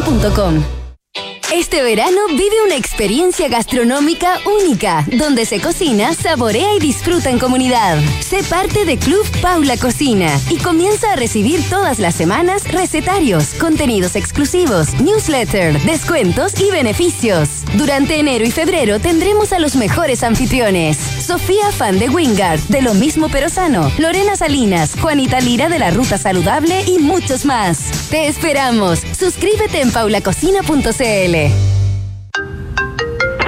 angloamerican.com. Este verano vive una experiencia gastronómica única, donde se cocina, saborea y disfruta en comunidad. Sé parte de Club Paula Cocina y comienza a recibir todas las semanas recetarios, contenidos exclusivos, newsletter, descuentos y beneficios. Durante enero y febrero tendremos a los mejores anfitriones. Sofía Fan de Wingard, de Lo Mismo Pero Sano, Lorena Salinas, Juanita Lira de la Ruta Saludable y muchos más. Te esperamos. Suscríbete en paulacocina.cl.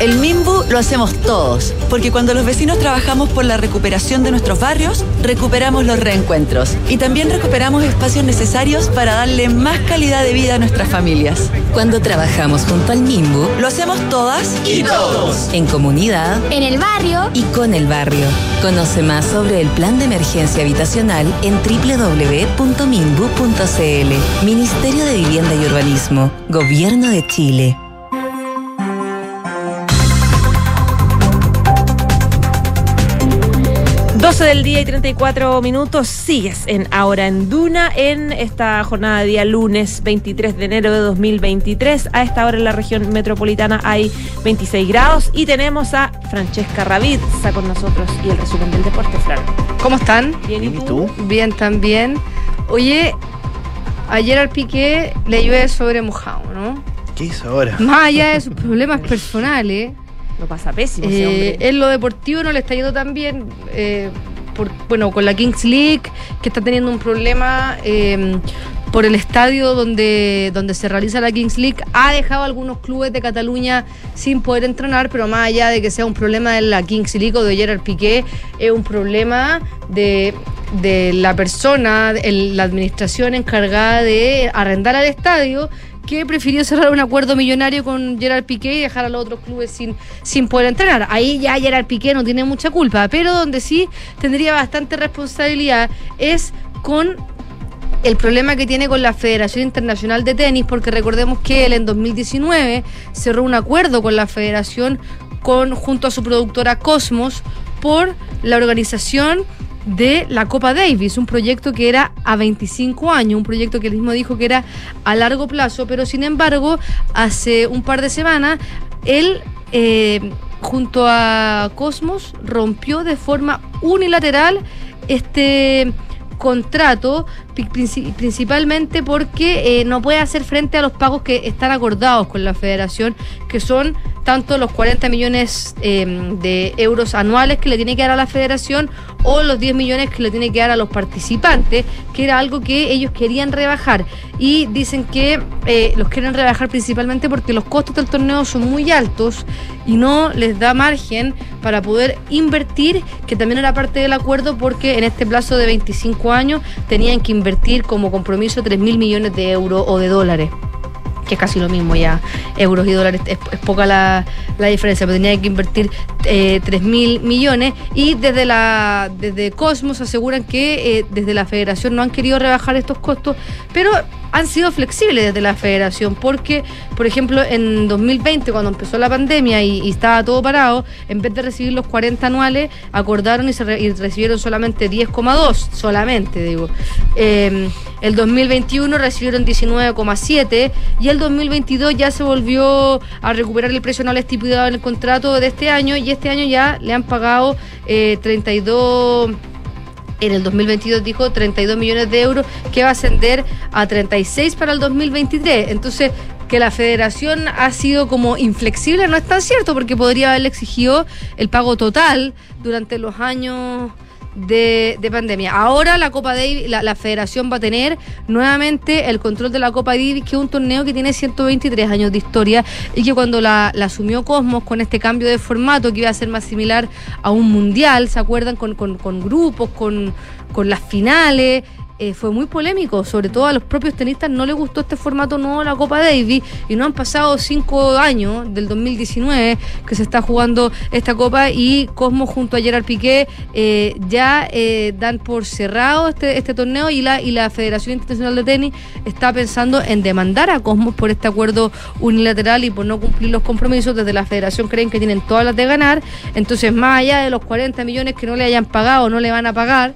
El Mimbu lo hacemos todos, porque cuando los vecinos trabajamos por la recuperación de nuestros barrios, recuperamos los reencuentros y también recuperamos espacios necesarios para darle más calidad de vida a nuestras familias. Cuando trabajamos junto al Mimbu, lo hacemos todas y todos, en comunidad, en el barrio y con el barrio. Conoce más sobre el plan de emergencia habitacional en www.mimbu.cl. Ministerio de Vivienda y Urbanismo, Gobierno de Chile. 12 del día y 34 minutos, sigues en Ahora en Duna en esta jornada de día lunes 23 de enero de 2023. A esta hora en la región metropolitana hay 26 grados y tenemos a Francesca Ravizza con nosotros y el resumen del deporte, Fran. ¿Cómo están? Bien, ¿y tú? Bien, también. Oye, ayer al Piqué le llueve sobre mojado, ¿no? ¿Qué hizo ahora? Más allá de sus problemas personales. Lo pasa pésimo ese Eh, hombre. en lo deportivo no le está yendo tan bien. eh, por- bueno, con la Kings League, que está teniendo un problema eh, por el estadio donde, donde se realiza la Kings League, ha dejado a algunos clubes de Cataluña sin poder entrenar, pero más allá de que sea un problema de la Kings League o de Gerard Piqué, es un problema de, de la persona, el- la administración encargada de arrendar al estadio que prefirió cerrar un acuerdo millonario con Gerard Piqué y dejar a los otros clubes sin, sin poder entrenar. Ahí ya Gerard Piqué no tiene mucha culpa, pero donde sí tendría bastante responsabilidad es con el problema que tiene con la Federación Internacional de Tenis, porque recordemos que él en 2019 cerró un acuerdo con la federación con, junto a su productora Cosmos por la organización de la Copa Davis, un proyecto que era a 25 años, un proyecto que él mismo dijo que era a largo plazo, pero sin embargo, hace un par de semanas, él, eh, junto a Cosmos, rompió de forma unilateral este contrato principalmente porque eh, no puede hacer frente a los pagos que están acordados con la federación, que son tanto los 40 millones eh, de euros anuales que le tiene que dar a la federación o los 10 millones que le tiene que dar a los participantes, que era algo que ellos querían rebajar. Y dicen que eh, los quieren rebajar principalmente porque los costos del torneo son muy altos y no les da margen para poder invertir, que también era parte del acuerdo porque en este plazo de 25 años tenían que invertir como compromiso 3 mil millones de euros o de dólares que es casi lo mismo ya, euros y dólares, es, poca la, la diferencia, pero tenía que invertir eh, 3 mil millones y desde la desde Cosmos aseguran que eh, desde la federación no han querido rebajar estos costos, pero han sido flexibles desde la federación, porque, por ejemplo, en 2020, cuando empezó la pandemia y, y estaba todo parado, en vez de recibir los 40 anuales, acordaron y, se re- y recibieron solamente 10,2, solamente, digo. Eh, el 2021 recibieron 19,7 y el 2022 ya se volvió a recuperar el precio anual estipulado en el contrato de este año y este año ya le han pagado eh, 32 en el 2022 dijo 32 millones de euros que va a ascender a 36 para el 2023. Entonces, que la federación ha sido como inflexible no es tan cierto porque podría haberle exigido el pago total durante los años de, de pandemia. Ahora la Copa Davis, la, la federación va a tener nuevamente el control de la Copa Davis, que es un torneo que tiene 123 años de historia y que cuando la, la asumió Cosmos con este cambio de formato que iba a ser más similar a un mundial, ¿se acuerdan? Con, con- con grupos, con, con las finales. Eh, fue muy polémico, sobre todo a los propios tenistas no les gustó este formato nuevo de la Copa Davis y no han pasado cinco años del 2019 que se está jugando esta Copa y Cosmo junto a Gerard Piqué eh, ya eh, dan por cerrado este, este torneo y la, y la Federación Internacional de Tenis está pensando en demandar a Cosmos por este acuerdo unilateral y por no cumplir los compromisos. Desde la Federación creen que tienen todas las de ganar, entonces más allá de los 40 millones que no le hayan pagado no le van a pagar,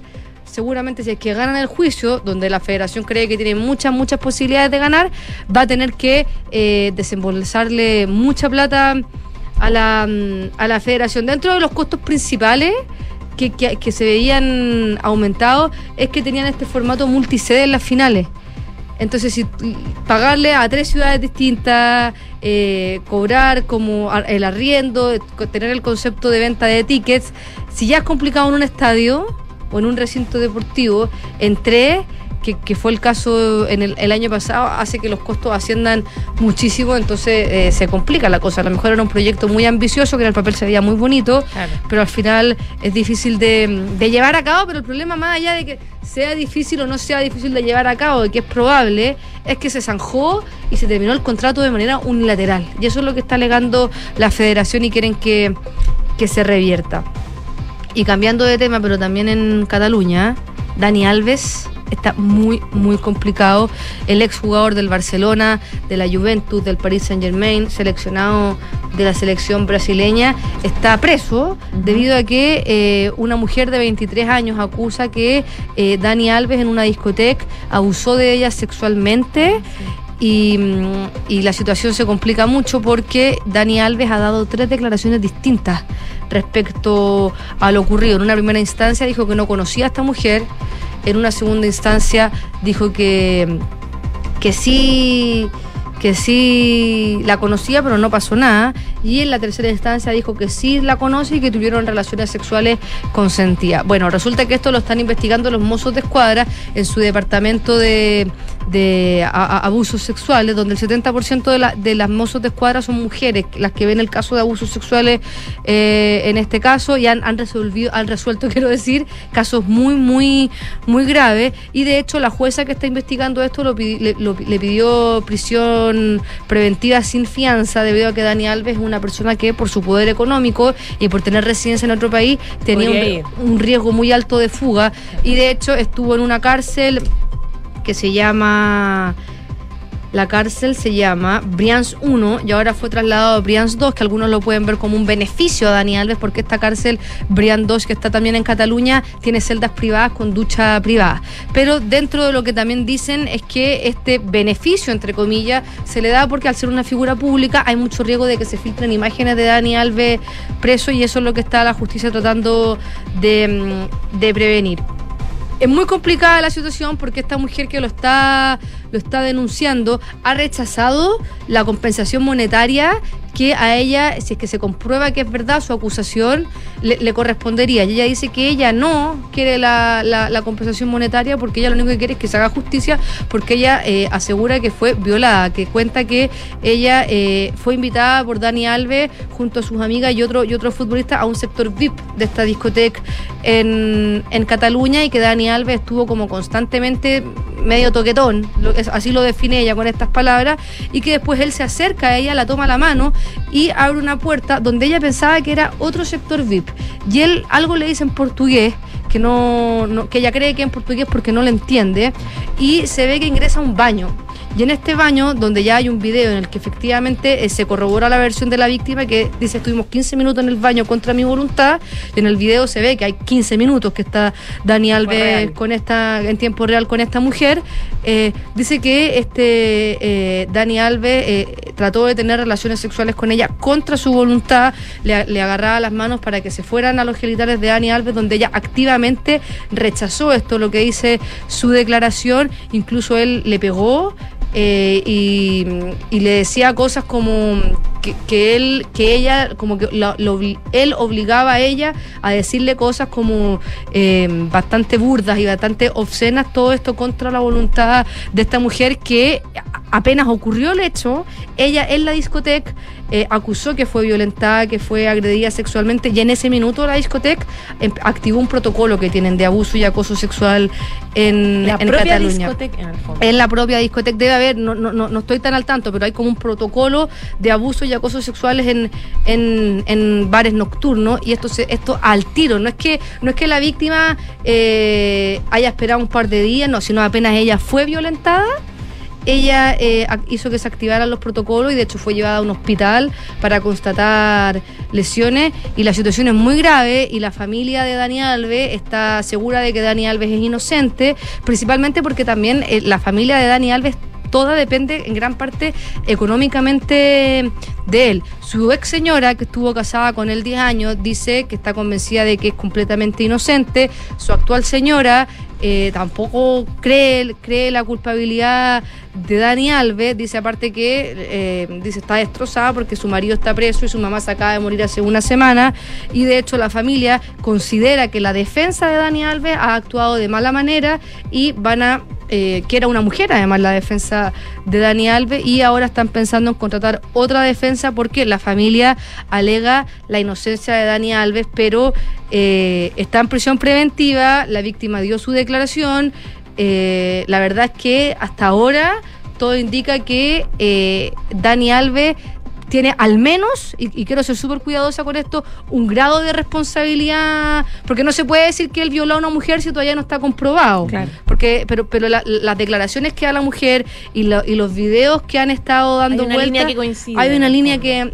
seguramente si es que ganan el juicio, donde la federación cree que tiene muchas, muchas posibilidades de ganar, va a tener que eh, desembolsarle mucha plata a la, mm, a la federación. Dentro de los costos principales que, que- se veían aumentados es que tenían este formato multisede en las finales. Entonces, si pagarle a tres ciudades distintas, eh, cobrar como el arriendo, tener el concepto de venta de tickets, si ya es complicado en un estadio o en un recinto deportivo, en tres, que, que fue el caso en el, el año pasado, hace que los costos asciendan muchísimo, entonces eh, se complica la cosa. A lo mejor era un proyecto muy ambicioso, que en el papel se veía muy bonito, Claro. pero al final es difícil de, de llevar a cabo, pero el problema más allá de que sea difícil o no sea difícil de llevar a cabo, de que es probable, es que se zanjó y se terminó el contrato de manera unilateral. Y eso es lo que está alegando la federación y quieren que, que se revierta. Y cambiando de tema, pero también en Cataluña, Dani Alves está muy, muy complicado. El exjugador del Barcelona, de la Juventus, del Paris Saint Germain, seleccionado de la selección brasileña, está preso debido a que eh, una mujer de 23 años acusa que eh, Dani Alves en una discoteca abusó de ella sexualmente. Y, mm, y la situación se complica mucho porque Dani Alves ha dado tres declaraciones distintas respecto a lo ocurrido. En una primera instancia dijo que no conocía a esta mujer, en una segunda instancia dijo que, que sí que sí la conocía pero no pasó nada y en la tercera instancia dijo que sí la conoce y que tuvieron relaciones sexuales consentidas. Bueno, resulta que esto lo están investigando los mozos de escuadra en su departamento de, de a- a- abusos sexuales, donde el 70% de, la- de las mozos de escuadra son mujeres, las que ven el caso de abusos sexuales eh, en este caso y han, han resolvido, han resuelto, quiero decir, casos muy, muy, muy graves. Y de hecho, la jueza que está investigando esto lo le, lo- le pidió prisión preventiva sin fianza, debido a que Dani Alves es una persona que, por su poder económico y por tener residencia en otro país, tenía un riesgo muy alto de fuga. Y de hecho, estuvo en una cárcel que se llama. La cárcel se llama Brians 1 y ahora fue trasladado a Brians 2, que algunos lo pueden ver como un beneficio a Dani Alves, porque esta cárcel Brians 2, que está también en Cataluña, tiene celdas privadas con ducha privada. Pero dentro de lo que también dicen es que este beneficio, entre comillas, se le da porque al ser una figura pública hay mucho riesgo de que se filtren imágenes de Dani Alves preso y eso es lo que está la justicia tratando de prevenir. Es muy complicada la situación porque esta mujer que lo está, lo está denunciando ha rechazado la compensación monetaria que a ella, si es que se comprueba que es verdad su acusación, le, correspondería. Y ella dice que ella no quiere la, la- compensación monetaria porque ella lo único que quiere es que se haga justicia porque ella eh, asegura que fue violada, que cuenta que ella eh, fue invitada por Dani Alves junto a sus amigas y otro, y otro futbolista a un sector VIP de esta discoteca en, en Cataluña y que Dani Alves estuvo como constantemente medio toquetón, así lo define ella con estas palabras, y que después él se acerca a ella, la toma la mano y abre una puerta donde ella pensaba que era otro sector VIP. Y él algo le dice en portugués, que, no, que ella cree que en portugués porque no le entiende, y se ve que ingresa a un baño. Y en este baño, donde ya hay un video en el que efectivamente eh, se corrobora la versión de la víctima, que dice estuvimos 15 minutos en el baño contra mi voluntad, y en el video se ve que hay 15 minutos que está Dani Alves con esta, en tiempo real con esta mujer. Eh, dice que este eh, Dani Alves trató de tener relaciones sexuales con ella contra su voluntad, le, le agarraba las manos para que se fueran a los genitales de Dani Alves, donde ella activamente rechazó esto, lo que dice su declaración, incluso él le pegó. Eh, y, y le decía cosas como que, que él que ella como que lo obli- él obligaba a ella a decirle cosas como eh, bastante burdas y bastante obscenas todo esto contra la voluntad de esta mujer que apenas ocurrió el hecho ella en la discoteca eh, acusó que fue violentada que fue agredida sexualmente y en ese minuto la discoteca em- activó un protocolo que tienen de abuso y acoso sexual en, La en propia Cataluña discoteca, en el fondo. en la propia discoteca debe haber, no, no, no, estoy tan al tanto, pero hay como un protocolo de abuso y acoso sexuales en, en, en bares nocturnos y esto se, esto al tiro. No es que, no es que la víctima eh, haya esperado un par de días, no, sino apenas ella fue violentada. Ella eh, hizo que se activaran los protocolos y de hecho fue llevada a un hospital para constatar lesiones y la situación es muy grave y la familia de Dani Alves está segura de que Dani Alves es inocente, principalmente porque también eh, la familia de Dani Alves toda depende en gran parte económicamente de él. Su ex señora, que estuvo casada con él 10 años, dice que está convencida de que es completamente inocente. Su actual señora eh, tampoco cree, cree la culpabilidad de Dani Alves. Dice aparte que eh, dice está destrozada porque su marido está preso y su mamá se acaba de morir hace una semana. Y de hecho la familia considera que la defensa de Dani Alves ha actuado de mala manera y van a eh, que era una mujer, además, la defensa de Dani Alves, y ahora están pensando en contratar otra defensa porque la familia alega la inocencia de Dani Alves, pero eh, está en prisión preventiva, la víctima dio su declaración, eh, la verdad es que hasta ahora todo indica que Dani Alves tiene al menos, y, quiero ser súper cuidadosa con esto, un grado de responsabilidad, porque no se puede decir que él violó a una mujer si todavía no está comprobado. Porque, pero, pero las declaraciones que da la mujer y, y, los videos que han estado dando hay una línea que coincide. Hay una línea que,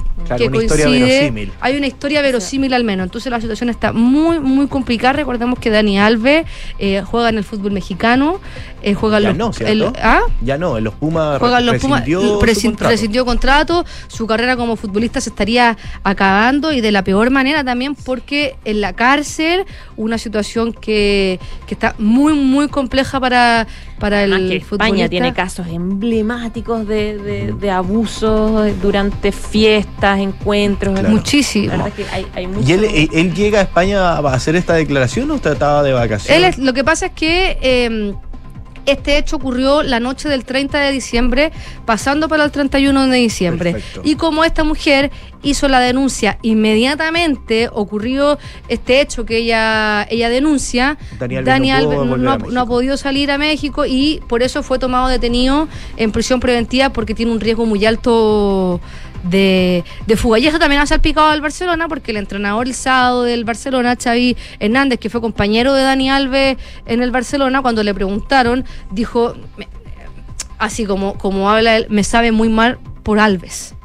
coincide. Hay una historia verosímil al menos. Entonces la situación está muy, muy complicada. Recordemos que Dani Alves eh, juega en el fútbol mexicano, eh, juega ya los, no, ¿ah? Ya no, en los Pumas juega los Pumas, prescindió contrato, su carrera como futbolista se estaría acabando y de la peor manera también porque en la cárcel una situación que, está muy, muy compleja para, para el que España tiene casos emblemáticos de, de, abusos durante fiestas, encuentros. Muchísimo. ¿Y él, llega a España a hacer esta declaración o trataba de vacaciones? lo que pasa es que... Eh, este hecho ocurrió la noche del 30 de diciembre, pasando para el 31 de diciembre. Y como esta mujer hizo la denuncia inmediatamente, ocurrió este hecho que ella, ella denuncia, Daniel, no, ha, podido salir a México y por eso fue tomado detenido en prisión preventiva porque tiene un riesgo muy alto de, de fuga. Y eso también ha salpicado al Barcelona porque el entrenador el sábado del Barcelona, Xavi Hernández, que fue compañero de Dani Alves en el Barcelona, cuando le preguntaron, dijo, así como, como habla él, me sabe muy mal por Alves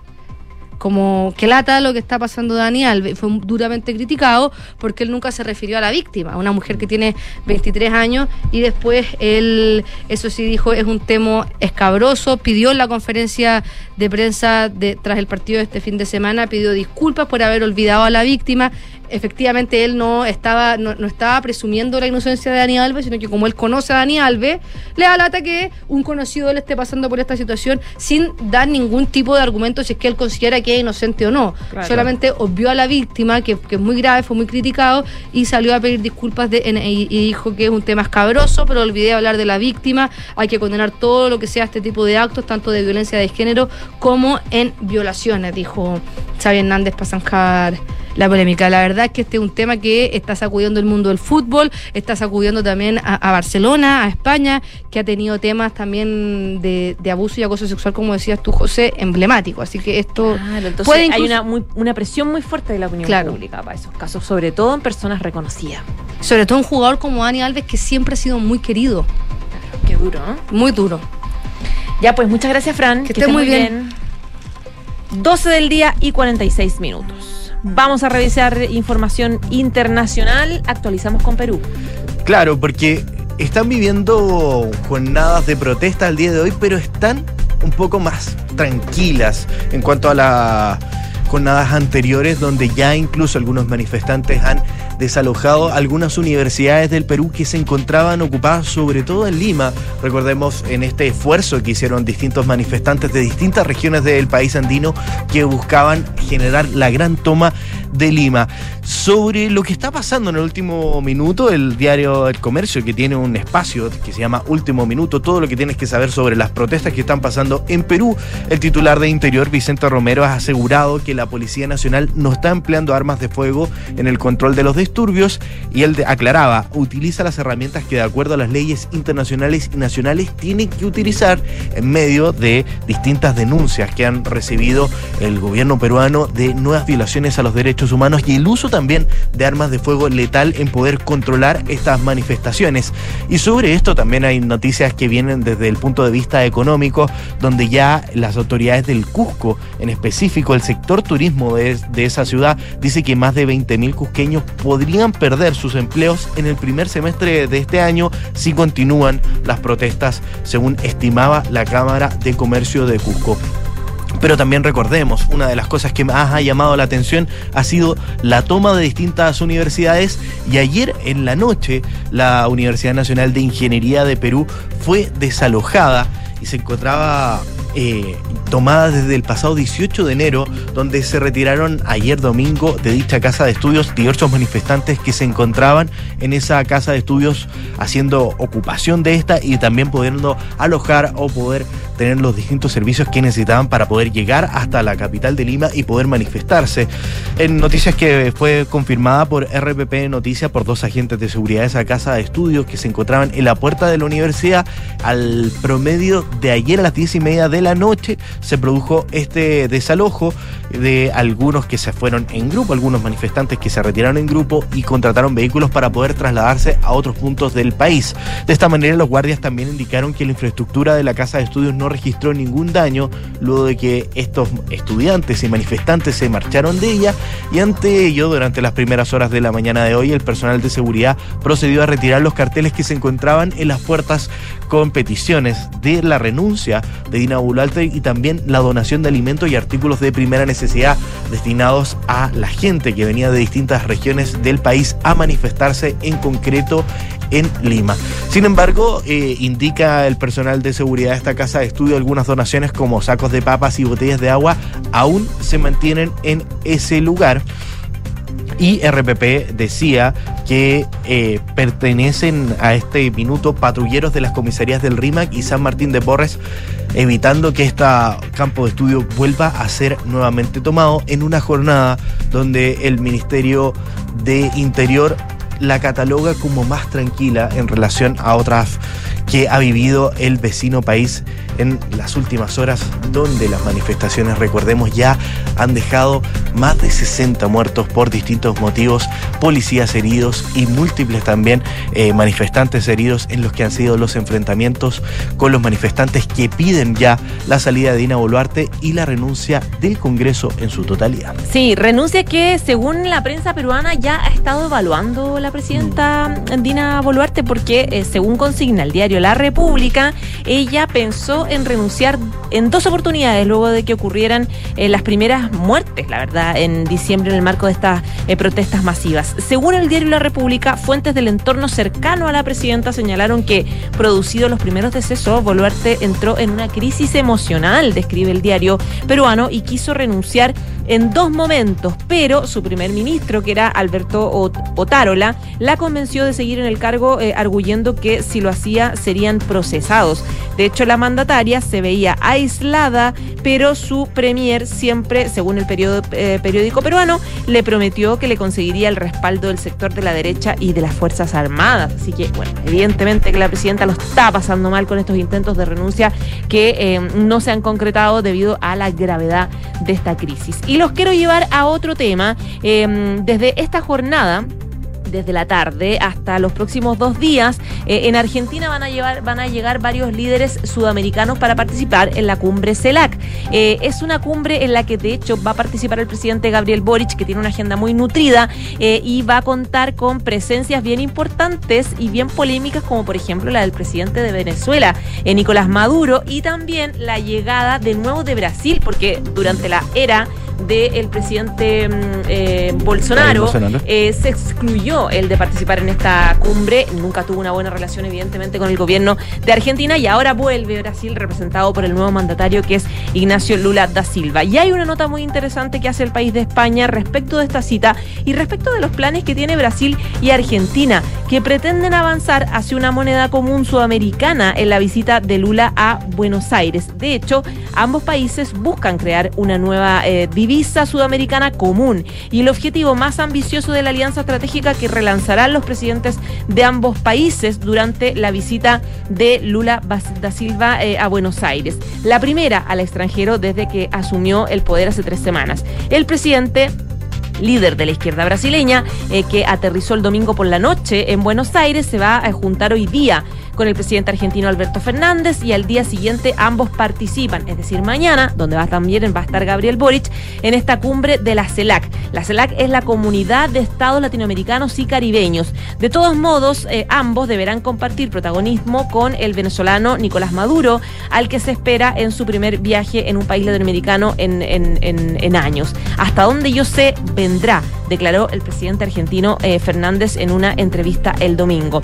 como que lata lo que está pasando Dani Alves. Fue duramente criticado porque él nunca se refirió a la víctima, a una mujer que tiene 23 años y después él, eso sí dijo, es un tema escabroso, pidió en la conferencia de prensa de, tras el partido de este fin de semana, pidió disculpas por haber olvidado a la víctima efectivamente él no estaba, no, estaba presumiendo la inocencia de Dani Alves, sino que como él conoce a Dani Alves, le da lata que un conocido le esté pasando por esta situación sin dar ningún tipo de argumento si es que él considera que es inocente o no. Solamente obvió a la víctima, que, es muy grave, fue muy criticado, y salió a pedir disculpas de, y, dijo que es un tema escabroso, pero olvidé hablar de la víctima. Hay que condenar todo lo que sea este tipo de actos, tanto de violencia de género como en violaciones, dijo Xavi Hernández para zanjar la polémica. La verdad es que este es un tema que está sacudiendo el mundo del fútbol, está sacudiendo también a, Barcelona, a España, que ha tenido temas también de, abuso y acoso sexual, como decías tú, José, emblemático. Así que esto puede hay una, una presión muy fuerte de la opinión pública para esos casos, sobre todo en personas reconocidas. Sobre todo un jugador como Dani Alves, que siempre ha sido muy querido. qué duro, ¿eh? Muy duro. Ya, pues muchas gracias, Fran. Que, esté muy bien. bien. 12 del día y 46 minutos. Vamos a revisar información internacional. Actualizamos con Perú. Claro, porque están viviendo jornadas de protesta el día de hoy, pero están un poco más tranquilas en cuanto a las jornadas anteriores, donde ya incluso algunos manifestantes han desalojado algunas universidades del Perú que se encontraban ocupadas sobre todo en Lima. Recordemos en este esfuerzo que hicieron distintos manifestantes de distintas regiones del país andino que buscaban generar la gran toma de Lima. Sobre lo que está pasando en el último minuto, el diario El Comercio, que tiene un espacio que se llama Último Minuto, todo lo que tienes que saber sobre las protestas que están pasando en Perú. El titular de Interior, Vicente Romero, ha asegurado que la Policía Nacional no está empleando armas de fuego en el control de los disturbios y él aclaraba, utiliza las herramientas que de acuerdo a las leyes internacionales y nacionales tiene que utilizar en medio de distintas denuncias que han recibido el gobierno peruano de nuevas violaciones a los derechos humanos y el uso también de armas de fuego letal en poder controlar estas manifestaciones. Y sobre esto también hay noticias que vienen desde el punto de vista económico, donde ya las autoridades del Cusco, en específico el sector turismo de, de esa ciudad, dice que más de 20.000 cusqueños podrían perder sus empleos en el primer semestre de este año si continúan las protestas, según estimaba la Cámara de Comercio de Cusco. Pero también recordemos, una de las cosas que más ha llamado la atención ha sido la toma de distintas universidades. Y ayer en la noche la Universidad Nacional de Ingeniería de Perú fue desalojada y se encontraba eh, tomada desde el pasado 18 de enero, donde se retiraron ayer domingo de dicha casa de estudios diversos manifestantes que se encontraban en esa casa de estudios haciendo ocupación de esta y también pudiendo alojar o poder tener los distintos servicios que necesitaban para poder llegar hasta la capital de Lima y poder manifestarse. En noticias que fue confirmada por RPP Noticias por dos agentes de seguridad de esa casa de estudios que se encontraban en la puerta de la universidad al promedio de ayer a las diez y media de la noche se produjo este desalojo de algunos que se fueron en grupo, algunos manifestantes que se retiraron en grupo y contrataron vehículos para poder trasladarse a otros puntos del país. De esta manera los guardias también indicaron que la infraestructura de la casa de estudios no registró ningún daño luego de que estos estudiantes y manifestantes se marcharon de ella y ante ello durante las primeras horas de la mañana de hoy el personal de seguridad procedió a retirar los carteles que se encontraban en las puertas con peticiones de la renuncia de Dina Boluarte y también la donación de alimentos y artículos de primera necesidad destinados a la gente que venía de distintas regiones del país a manifestarse en concreto en Lima. Sin embargo, eh, indica el personal de seguridad de esta casa de estudio algunas donaciones como sacos de papas y botellas de agua aún se mantienen en ese lugar. Y RPP decía que eh, pertenecen a este minuto patrulleros de las comisarías del RIMAC y San Martín de Porres, evitando que este campo de estudio vuelva a ser nuevamente tomado en una jornada donde el Ministerio de Interior la cataloga como más tranquila en relación a otras que ha vivido el vecino país en las últimas horas, donde las manifestaciones, recordemos, ya han dejado más de 60 muertos por distintos motivos, policías heridos y múltiples también eh, manifestantes heridos en los que han sido los enfrentamientos con los manifestantes que piden ya la salida de Dina Boluarte y la renuncia del Congreso en su totalidad. Sí, renuncia que según la prensa peruana ya ha estado evaluando la presidenta Dina Boluarte porque eh, según consigna el diario La República, ella pensó en renunciar en dos oportunidades luego de que ocurrieran eh, las primeras muertes, la verdad, en diciembre en el marco de estas eh, protestas masivas. Según el diario La República, fuentes del entorno cercano a la presidenta señalaron que, producidos los primeros decesos, Boluarte entró en una crisis emocional, describe el diario peruano, y quiso renunciar en dos momentos, pero su primer ministro, que era Alberto Otárola, la convenció de seguir en el cargo, eh, arguyendo que si lo hacía serían procesados. De hecho, la mandataria se veía aislada, pero su premier siempre, según el eh, periódico peruano, le prometió que le conseguiría el respaldo del sector de la derecha y de las Fuerzas Armadas. Así que, bueno, evidentemente que la presidenta lo está pasando mal con estos intentos de renuncia que eh, no se han concretado debido a la gravedad de esta crisis. Y los quiero llevar a otro tema. Em, desde esta jornada desde la tarde hasta los próximos dos días. Eh, en Argentina van a, llevar, van a llegar varios líderes sudamericanos para participar en la cumbre CELAC. Eh, es una cumbre en la que de hecho va a participar el presidente Gabriel Boric, que tiene una agenda muy nutrida eh, y va a contar con presencias bien importantes y bien polémicas, como por ejemplo la del presidente de Venezuela, Nicolás Maduro, y también la llegada de nuevo de Brasil, porque durante la era del presidente mm, eh, Bolsonaro, eh, se excluyó el de participar en esta cumbre. Nunca tuvo una buena relación, evidentemente, con el gobierno de Argentina y ahora vuelve Brasil representado por el nuevo mandatario que es Ignacio Lula da Silva. Y hay una nota muy interesante que hace el país de España respecto de esta cita y respecto de los planes que tiene Brasil y Argentina, que pretenden avanzar hacia una moneda común sudamericana en la visita de Lula a Buenos Aires. De hecho, ambos países buscan crear una nueva eh, divisa sudamericana común y el objetivo más ambicioso de la alianza estratégica que relanzarán los presidentes de ambos países durante la visita de Lula da Silva eh, a Buenos Aires. La primera al extranjero desde que asumió el poder hace tres semanas. El presidente líder de la izquierda brasileña, eh, que aterrizó el domingo por la noche en Buenos Aires, se va a juntar hoy día con el presidente argentino Alberto Fernández y al día siguiente ambos participan, es decir, mañana, donde va también va a estar Gabriel Boric, en esta cumbre de la CELAC. La CELAC es la comunidad de estados latinoamericanos y caribeños. De todos modos, eh, ambos deberán compartir protagonismo con el venezolano Nicolás Maduro, al que se espera en su primer viaje en un país latinoamericano en, años. Hasta donde yo sé, vendrá, declaró el presidente argentino eh, Fernández en una entrevista el domingo.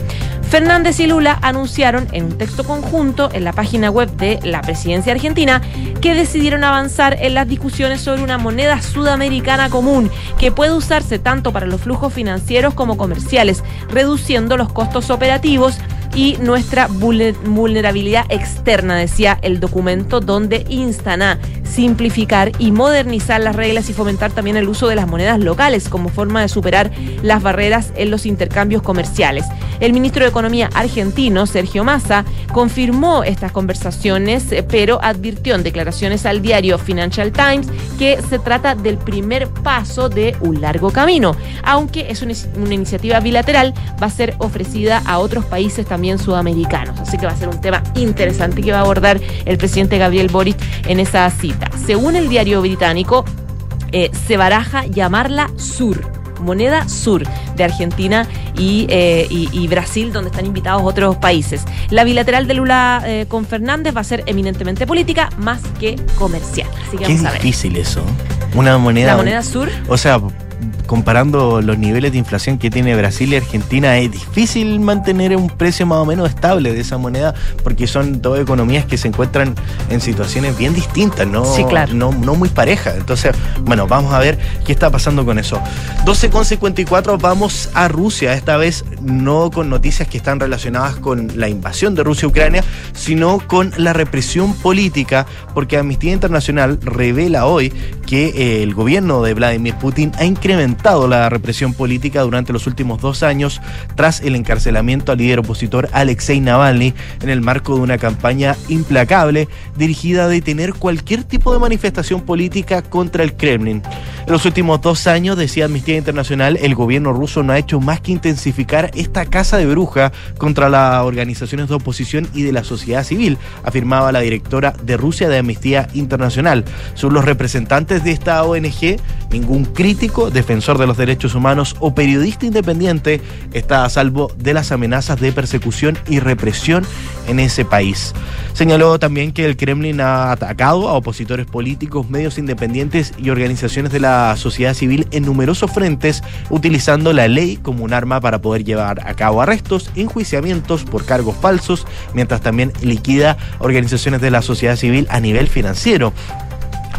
Fernández y Lula anunciaron en un texto conjunto en la página web de la presidencia argentina que decidieron avanzar en las discusiones sobre una moneda sudamericana común que puede usarse tanto para los flujos financieros como comerciales, reduciendo los costos operativos y nuestra vulner- vulnerabilidad externa, decía el documento, donde instan a simplificar y modernizar las reglas y fomentar también el uso de las monedas locales como forma de superar las barreras en los intercambios comerciales. El ministro de Economía argentino, Sergio Massa, confirmó estas conversaciones, eh, pero advirtió en declaraciones al diario Financial Times que se trata del primer paso de un largo camino, aunque es una, una iniciativa bilateral, va a ser ofrecida a otros países también sudamericanos. Así que va a ser un tema interesante que va a abordar el presidente Gabriel Boric en esa cita. Según el diario británico, eh, se baraja llamarla Sur. Moneda Sur de Argentina y, eh, y- y Brasil, donde están invitados otros países. La bilateral de Lula eh, con Fernández va a ser eminentemente política más que comercial. Así que Qué vamos a ver. difícil eso. Una moneda. La moneda sur. O sea, comparando los niveles de inflación que tiene Brasil y Argentina, es difícil mantener un precio más o menos estable de esa moneda porque son dos economías que se encuentran en situaciones bien distintas, ¿no? Sí, claro. No, no muy parejas. Entonces, bueno, vamos a ver qué está pasando con eso. 12.54, vamos a Rusia, esta vez no con noticias que están relacionadas con la invasión de Rusia a Ucrania, sino con la represión política, porque Amnistía Internacional revela hoy que eh, el gobierno de Vladimir Putin ha incrementado la represión política durante los últimos dos años tras el encarcelamiento al líder opositor Alexei Navalny en el marco de una campaña implacable dirigida a detener cualquier tipo de manifestación política contra el Kremlin. En los últimos dos años, decía Amnistía Internacional, el gobierno ruso no ha hecho más que intensificar esta casa de bruja contra las organizaciones de oposición y de la sociedad civil, afirmaba la directora de Rusia de Amnistía Internacional. Según los representantes de esta ONG, ningún crítico, defensor de los derechos humanos o periodista independiente está a salvo de las amenazas de persecución y represión en ese país. Señaló también que el Kremlin ha atacado a opositores políticos, medios independientes y organizaciones de la sociedad civil en numerosos frentes, utilizando la ley como un arma para poder llevar a cabo arrestos, enjuiciamientos por cargos falsos, mientras también liquida organizaciones de la sociedad civil a nivel financiero.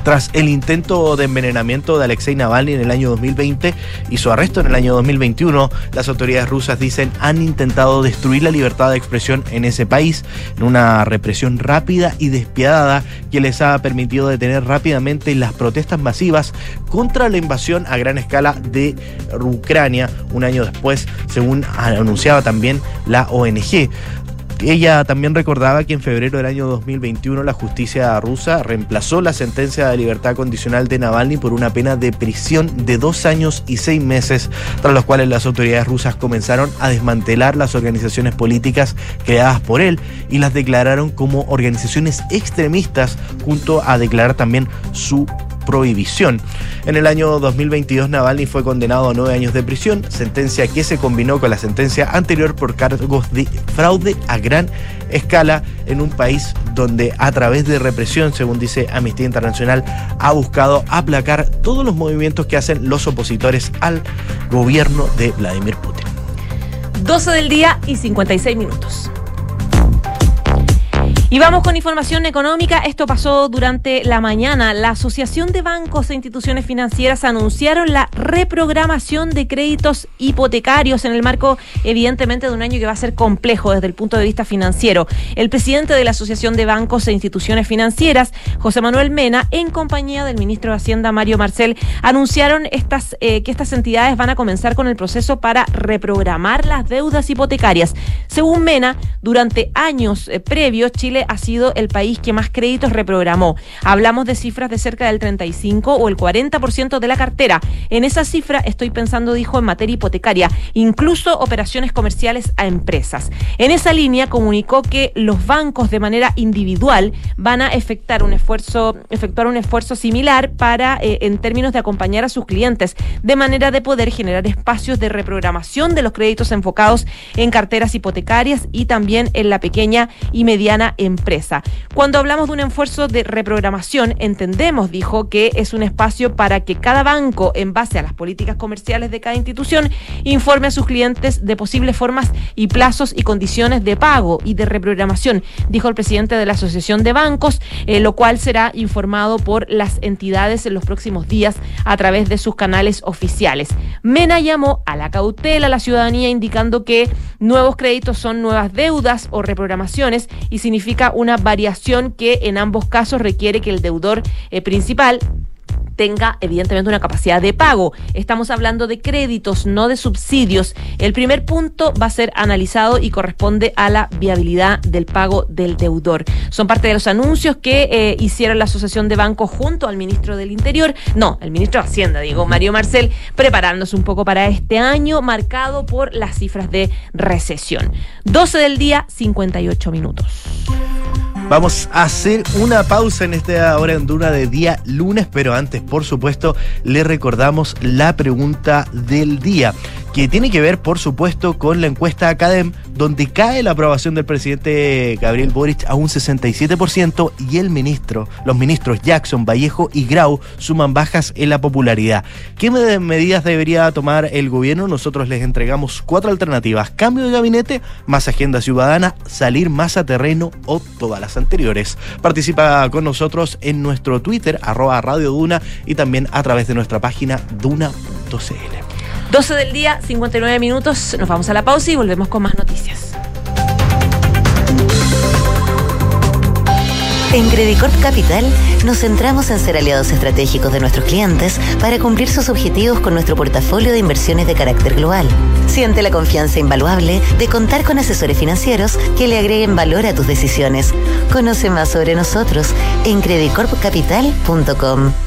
Tras el intento de envenenamiento de Alexei Navalny en el año 2020 y su arresto en el año 2021, las autoridades rusas dicen han intentado destruir la libertad de expresión en ese país en una represión rápida y despiadada que les ha permitido detener rápidamente las protestas masivas contra la invasión a gran escala de Ucrania un año después, según anunciaba también la ONG. Ella también recordaba que en febrero del año 2021 la justicia rusa reemplazó la sentencia de libertad condicional de Navalny por una pena de prisión de dos años y seis meses, tras los cuales las autoridades rusas comenzaron a desmantelar las organizaciones políticas creadas por él y las declararon como organizaciones extremistas junto a declarar también su prohibición. En el año 2022 Navalny fue condenado a nueve años de prisión, sentencia que se combinó con la sentencia anterior por cargos de fraude a gran escala en un país donde a través de represión, según dice Amnistía Internacional, ha buscado aplacar todos los movimientos que hacen los opositores al gobierno de Vladimir Putin. 12 del día y 56 minutos. Y vamos con información económica. Esto pasó durante la mañana. La Asociación de Bancos e Instituciones Financieras anunciaron la reprogramación de créditos hipotecarios en el marco, evidentemente, de un año que va a ser complejo desde el punto de vista financiero. El presidente de la Asociación de Bancos e Instituciones Financieras, José Manuel Mena, en compañía del ministro de Hacienda, Mario Marcel, anunciaron estas, eh, que estas entidades van a comenzar con el proceso para reprogramar las deudas hipotecarias. Según Mena, durante años eh, previos, Chile Ha sido el país que más créditos reprogramó. Hablamos de cifras de cerca del 35 o el 40% de la cartera. En esa cifra estoy pensando, dijo, en materia hipotecaria, incluso operaciones comerciales a empresas. En esa línea comunicó que los bancos de manera individual van a efectuar un esfuerzo, efectuar un esfuerzo similar para, eh, en términos de acompañar a sus clientes, de manera de poder generar espacios de reprogramación de los créditos enfocados en carteras hipotecarias y también en la pequeña y mediana empresa. Cuando hablamos de un esfuerzo de reprogramación, entendemos, dijo, que es un espacio para que cada banco, en base a las políticas comerciales de cada institución, informe a sus clientes de posibles formas y plazos y condiciones de pago y de reprogramación, dijo el presidente de la Asociación de Bancos, eh, lo cual será informado por las entidades en los próximos días a través de sus canales oficiales. Mena llamó a la cautela a la ciudadanía indicando que nuevos créditos son nuevas deudas o reprogramaciones y significa una variación que en ambos casos requiere que el deudor eh, principal tenga evidentemente una capacidad de pago. Estamos hablando de créditos, no de subsidios. El primer punto va a ser analizado y corresponde a la viabilidad del pago del deudor. Son parte de los anuncios que eh, hicieron la Asociación de Bancos junto al ministro del Interior, no, el ministro de Hacienda, digo, Mario Marcel, preparándose un poco para este año marcado por las cifras de recesión. 12 del día, 58 minutos. Vamos a hacer una pausa en esta hora en Duna de día lunes, pero antes, por supuesto, le recordamos la pregunta del día que tiene que ver, por supuesto, con la encuesta Academ, donde cae la aprobación del presidente Gabriel Boric a un 67% y el ministro, los ministros Jackson, Vallejo y Grau suman bajas en la popularidad. ¿Qué medidas debería tomar el gobierno? Nosotros les entregamos cuatro alternativas. Cambio de gabinete, más agenda ciudadana, salir más a terreno o todas las anteriores. Participa con nosotros en nuestro Twitter, arroba Radio Duna, y también a través de nuestra página duna.cl. 12 del día, 59 minutos. Nos vamos a la pausa y volvemos con más noticias. En Credicorp Capital nos centramos en ser aliados estratégicos de nuestros clientes para cumplir sus objetivos con nuestro portafolio de inversiones de carácter global. Siente la confianza invaluable de contar con asesores financieros que le agreguen valor a tus decisiones. Conoce más sobre nosotros en credicorpcapital.com.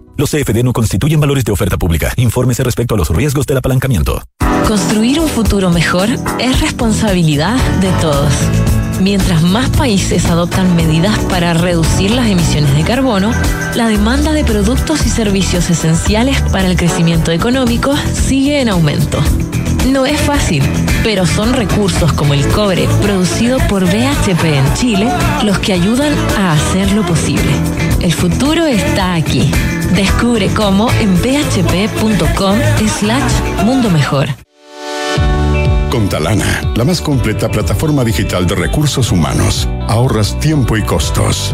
Los CFD no constituyen valores de oferta pública. Infórmese respecto a los riesgos del apalancamiento. Construir un futuro mejor es responsabilidad de todos. Mientras más países adoptan medidas para reducir las emisiones de carbono, la demanda de productos y servicios esenciales para el crecimiento económico sigue en aumento. No es fácil, pero son recursos como el cobre producido por BHP en Chile los que ayudan a hacerlo posible. El futuro está aquí. Descubre cómo en bhp.com slash mundo mejor. Con Talana, la más completa plataforma digital de recursos humanos, ahorras tiempo y costos.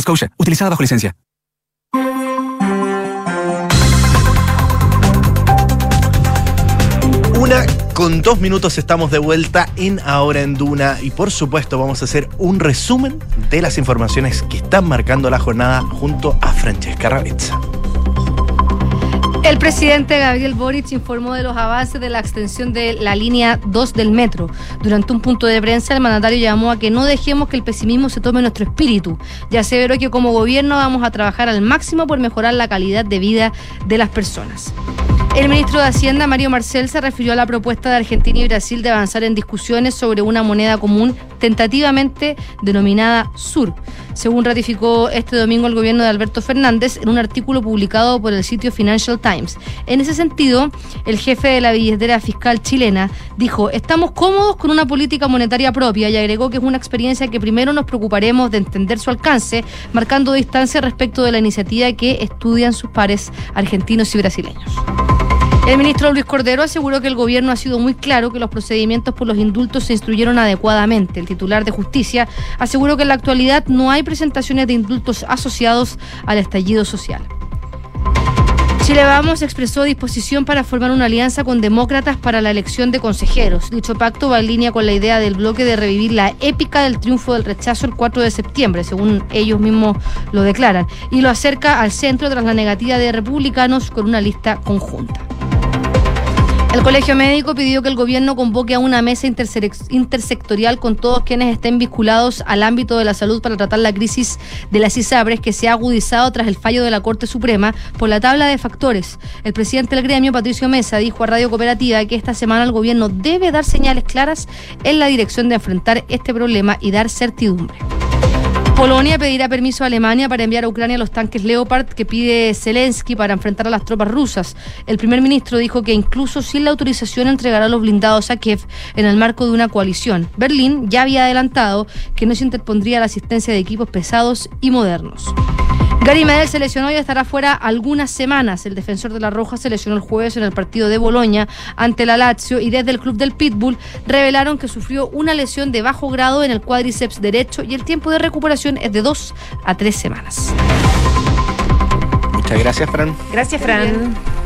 Scotia, utilizada bajo licencia. Una con dos minutos estamos de vuelta en Ahora en Duna y por supuesto vamos a hacer un resumen de las informaciones que están marcando la jornada junto a Francesca Ravizza. El presidente Gabriel Boric informó de los avances de la extensión de la línea 2 del metro. Durante un punto de prensa, el mandatario llamó a que no dejemos que el pesimismo se tome nuestro espíritu. Ya aseveró que como gobierno vamos a trabajar al máximo por mejorar la calidad de vida de las personas. El ministro de Hacienda, Mario Marcel, se refirió a la propuesta de Argentina y Brasil de avanzar en discusiones sobre una moneda común tentativamente denominada SUR. Según ratificó este domingo el gobierno de Alberto Fernández en un artículo publicado por el sitio Financial Times. En ese sentido, el jefe de la billetera fiscal chilena dijo, estamos cómodos con una política monetaria propia y agregó que es una experiencia que primero nos preocuparemos de entender su alcance, marcando distancia respecto de la iniciativa que estudian sus pares argentinos y brasileños. El ministro Luis Cordero aseguró que el gobierno ha sido muy claro que los procedimientos por los indultos se instruyeron adecuadamente. El titular de justicia aseguró que en la actualidad no hay presentaciones de indultos asociados al estallido social. Chile Vamos expresó disposición para formar una alianza con demócratas para la elección de consejeros. Dicho pacto va en línea con la idea del bloque de revivir la épica del triunfo del rechazo el 4 de septiembre, según ellos mismos lo declaran, y lo acerca al centro tras la negativa de republicanos con una lista conjunta. El Colegio Médico pidió que el gobierno convoque a una mesa intersectorial con todos quienes estén vinculados al ámbito de la salud para tratar la crisis de las ISABRES que se ha agudizado tras el fallo de la Corte Suprema por la tabla de factores. El presidente del gremio, Patricio Mesa, dijo a Radio Cooperativa que esta semana el gobierno debe dar señales claras en la dirección de enfrentar este problema y dar certidumbre. Polonia pedirá permiso a Alemania para enviar a Ucrania los tanques Leopard que pide Zelensky para enfrentar a las tropas rusas. El primer ministro dijo que incluso sin la autorización entregará los blindados a Kiev en el marco de una coalición. Berlín ya había adelantado que no se interpondría la asistencia de equipos pesados y modernos. Gary Medel se lesionó y estará fuera algunas semanas. El defensor de la Roja se lesionó el jueves en el partido de Boloña ante la Lazio y desde el club del Pitbull revelaron que sufrió una lesión de bajo grado en el cuádriceps derecho y el tiempo de recuperación es de dos a tres semanas. Muchas gracias, Fran. Gracias, Fran.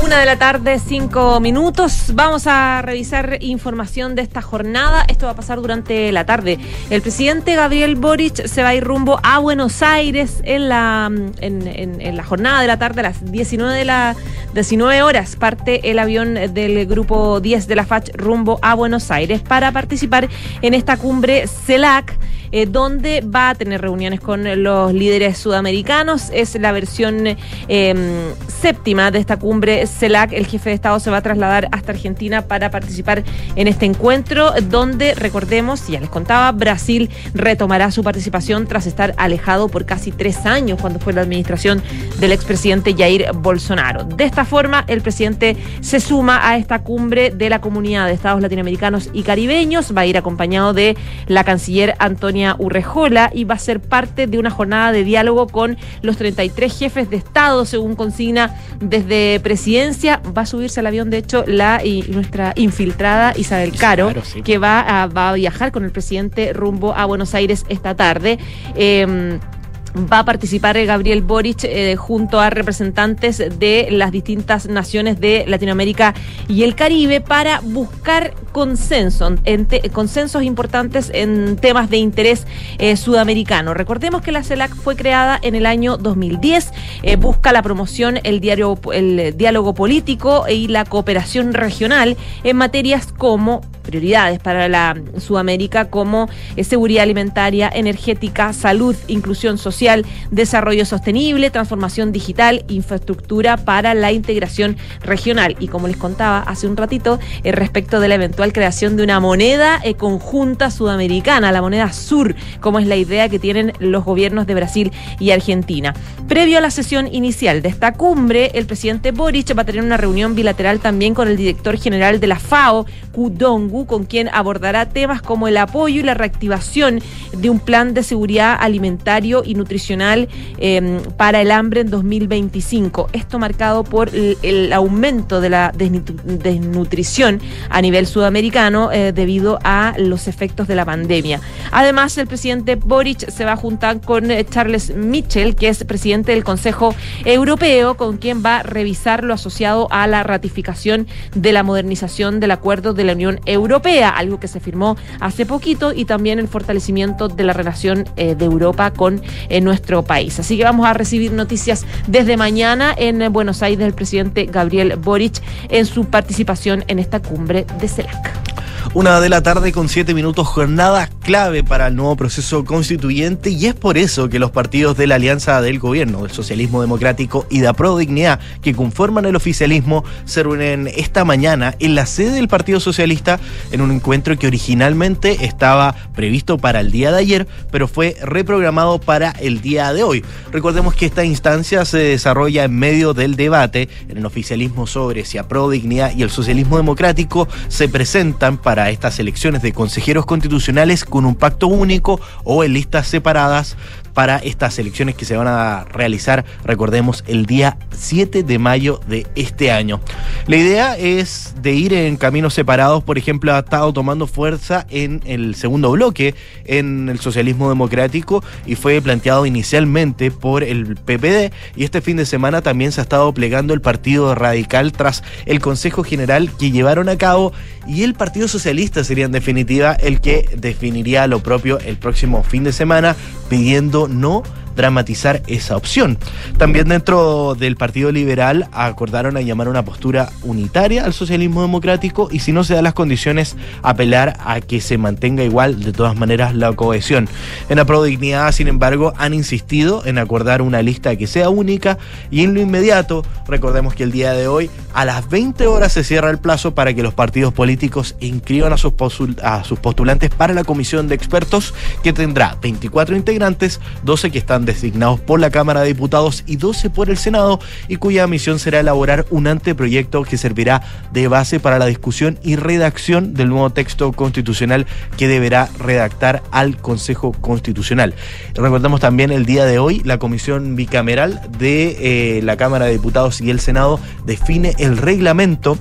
Una de la tarde, cinco minutos. Vamos a revisar información de esta jornada. Esto va a pasar durante la tarde. El presidente Gabriel Boric se va a ir rumbo a Buenos Aires en la, en, la jornada de la tarde a las 19 de la 19 horas. Parte el avión del grupo 10 de la FACH rumbo a Buenos Aires para participar en esta cumbre CELAC. Eh, donde va a tener reuniones con los líderes sudamericanos. Es la versión eh, séptima de esta cumbre CELAC. El jefe de Estado se va a trasladar hasta Argentina para participar en este encuentro, donde, recordemos, ya les contaba, Brasil retomará su participación tras estar alejado por casi tres años cuando fue la administración del expresidente Jair Bolsonaro. De esta forma, el presidente se suma a esta cumbre de la comunidad de estados latinoamericanos y caribeños. Va a ir acompañado de la canciller Antonia Urrejola y va a ser parte de una jornada de diálogo con los 33 jefes de Estado, según consigna desde Va a subirse al avión, de hecho, la y nuestra infiltrada Isabel Caro, que va a, va a viajar con el presidente rumbo a Buenos Aires esta tarde. Eh, va a participar Gabriel Boric eh, junto a representantes de las distintas naciones de Latinoamérica y el Caribe para buscar consenso, consensos importantes en temas de interés eh, sudamericano. Recordemos que la CELAC fue creada en el año 2010, eh, busca la promoción, el, diario, el diálogo político y la cooperación regional en materias como prioridades para la Sudamérica como seguridad alimentaria, energética, salud, inclusión social desarrollo sostenible, transformación digital, infraestructura para la integración regional. Y como les contaba hace un ratito, eh, respecto de la eventual creación de una moneda eh, conjunta sudamericana, la moneda sur, como es la idea que tienen los gobiernos de Brasil y Argentina. Previo a la sesión inicial de esta cumbre, el presidente Boric va a tener una reunión bilateral también con el director general de la FAO, Kudongu, con quien abordará temas como el apoyo y la reactivación de un plan de seguridad alimentario y eh, para el hambre en 2025. Esto marcado por el, aumento de la desnutrición a nivel sudamericano eh, debido a los efectos de la pandemia. Además, el presidente Boric se va a juntar con eh, Charles Michel, que es presidente del Consejo Europeo, con quien va a revisar lo asociado a la ratificación de la modernización del acuerdo de la Unión Europea, algo que se firmó hace poquito, y también el fortalecimiento de la relación eh, de Europa con eh, nuestro país. Así que vamos a recibir noticias desde mañana en Buenos Aires del presidente Gabriel Boric en su participación en esta cumbre de CELAC. Una de la tarde con siete minutos, jornada clave para el nuevo proceso constituyente y es por eso que los partidos de la alianza del gobierno, del socialismo democrático y de Pro Dignidad, que conforman el oficialismo, se reúnen esta mañana en la sede del Partido Socialista en un encuentro que originalmente estaba previsto para el día de ayer, pero fue reprogramado para día de hoy. Recordemos que esta instancia se desarrolla en medio del debate en el oficialismo sobre si a Pro Dignidad y el socialismo democrático se presentan para estas elecciones de consejeros constitucionales con un pacto único o en listas separadas para estas elecciones que se van a realizar, recordemos, el día 7 de mayo de este año. La idea es de ir en caminos separados, por ejemplo, ha estado tomando fuerza en el segundo bloque, en el socialismo democrático, y fue planteado inicialmente por el PPD, y este fin de semana también se ha estado plegando el Partido Radical tras el Consejo General que llevaron a cabo, y el Partido Socialista sería en definitiva el que definiría lo propio el próximo fin de semana, pidiendo no dramatizar esa opción. También dentro del Partido Liberal acordaron a llamar una postura unitaria al socialismo democrático y si no se dan las condiciones apelar a que se mantenga igual de todas maneras la cohesión. En la Prodignidad, sin embargo, han insistido en acordar una lista que sea única y en lo inmediato, recordemos que el día de hoy a las 20 horas se cierra el plazo para que los partidos políticos inscriban a sus, a sus postulantes para la comisión de expertos que tendrá 24 integrantes, 12 que están designados por la Cámara de Diputados y 12 por el Senado, y cuya misión será elaborar un anteproyecto que servirá de base para la discusión y redacción del nuevo texto constitucional que deberá redactar al Consejo Constitucional. Recordemos también el día de hoy, la Comisión Bicameral de eh, la Cámara de Diputados y el Senado define el reglamento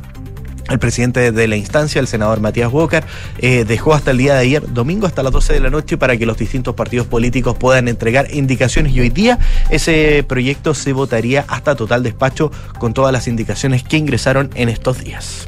el presidente de la instancia, el senador Matías Walker, eh, dejó hasta el día de ayer, domingo hasta las 12 de la noche, para que los distintos partidos políticos puedan entregar indicaciones y hoy día ese proyecto se votaría hasta total despacho con todas las indicaciones que ingresaron en estos días.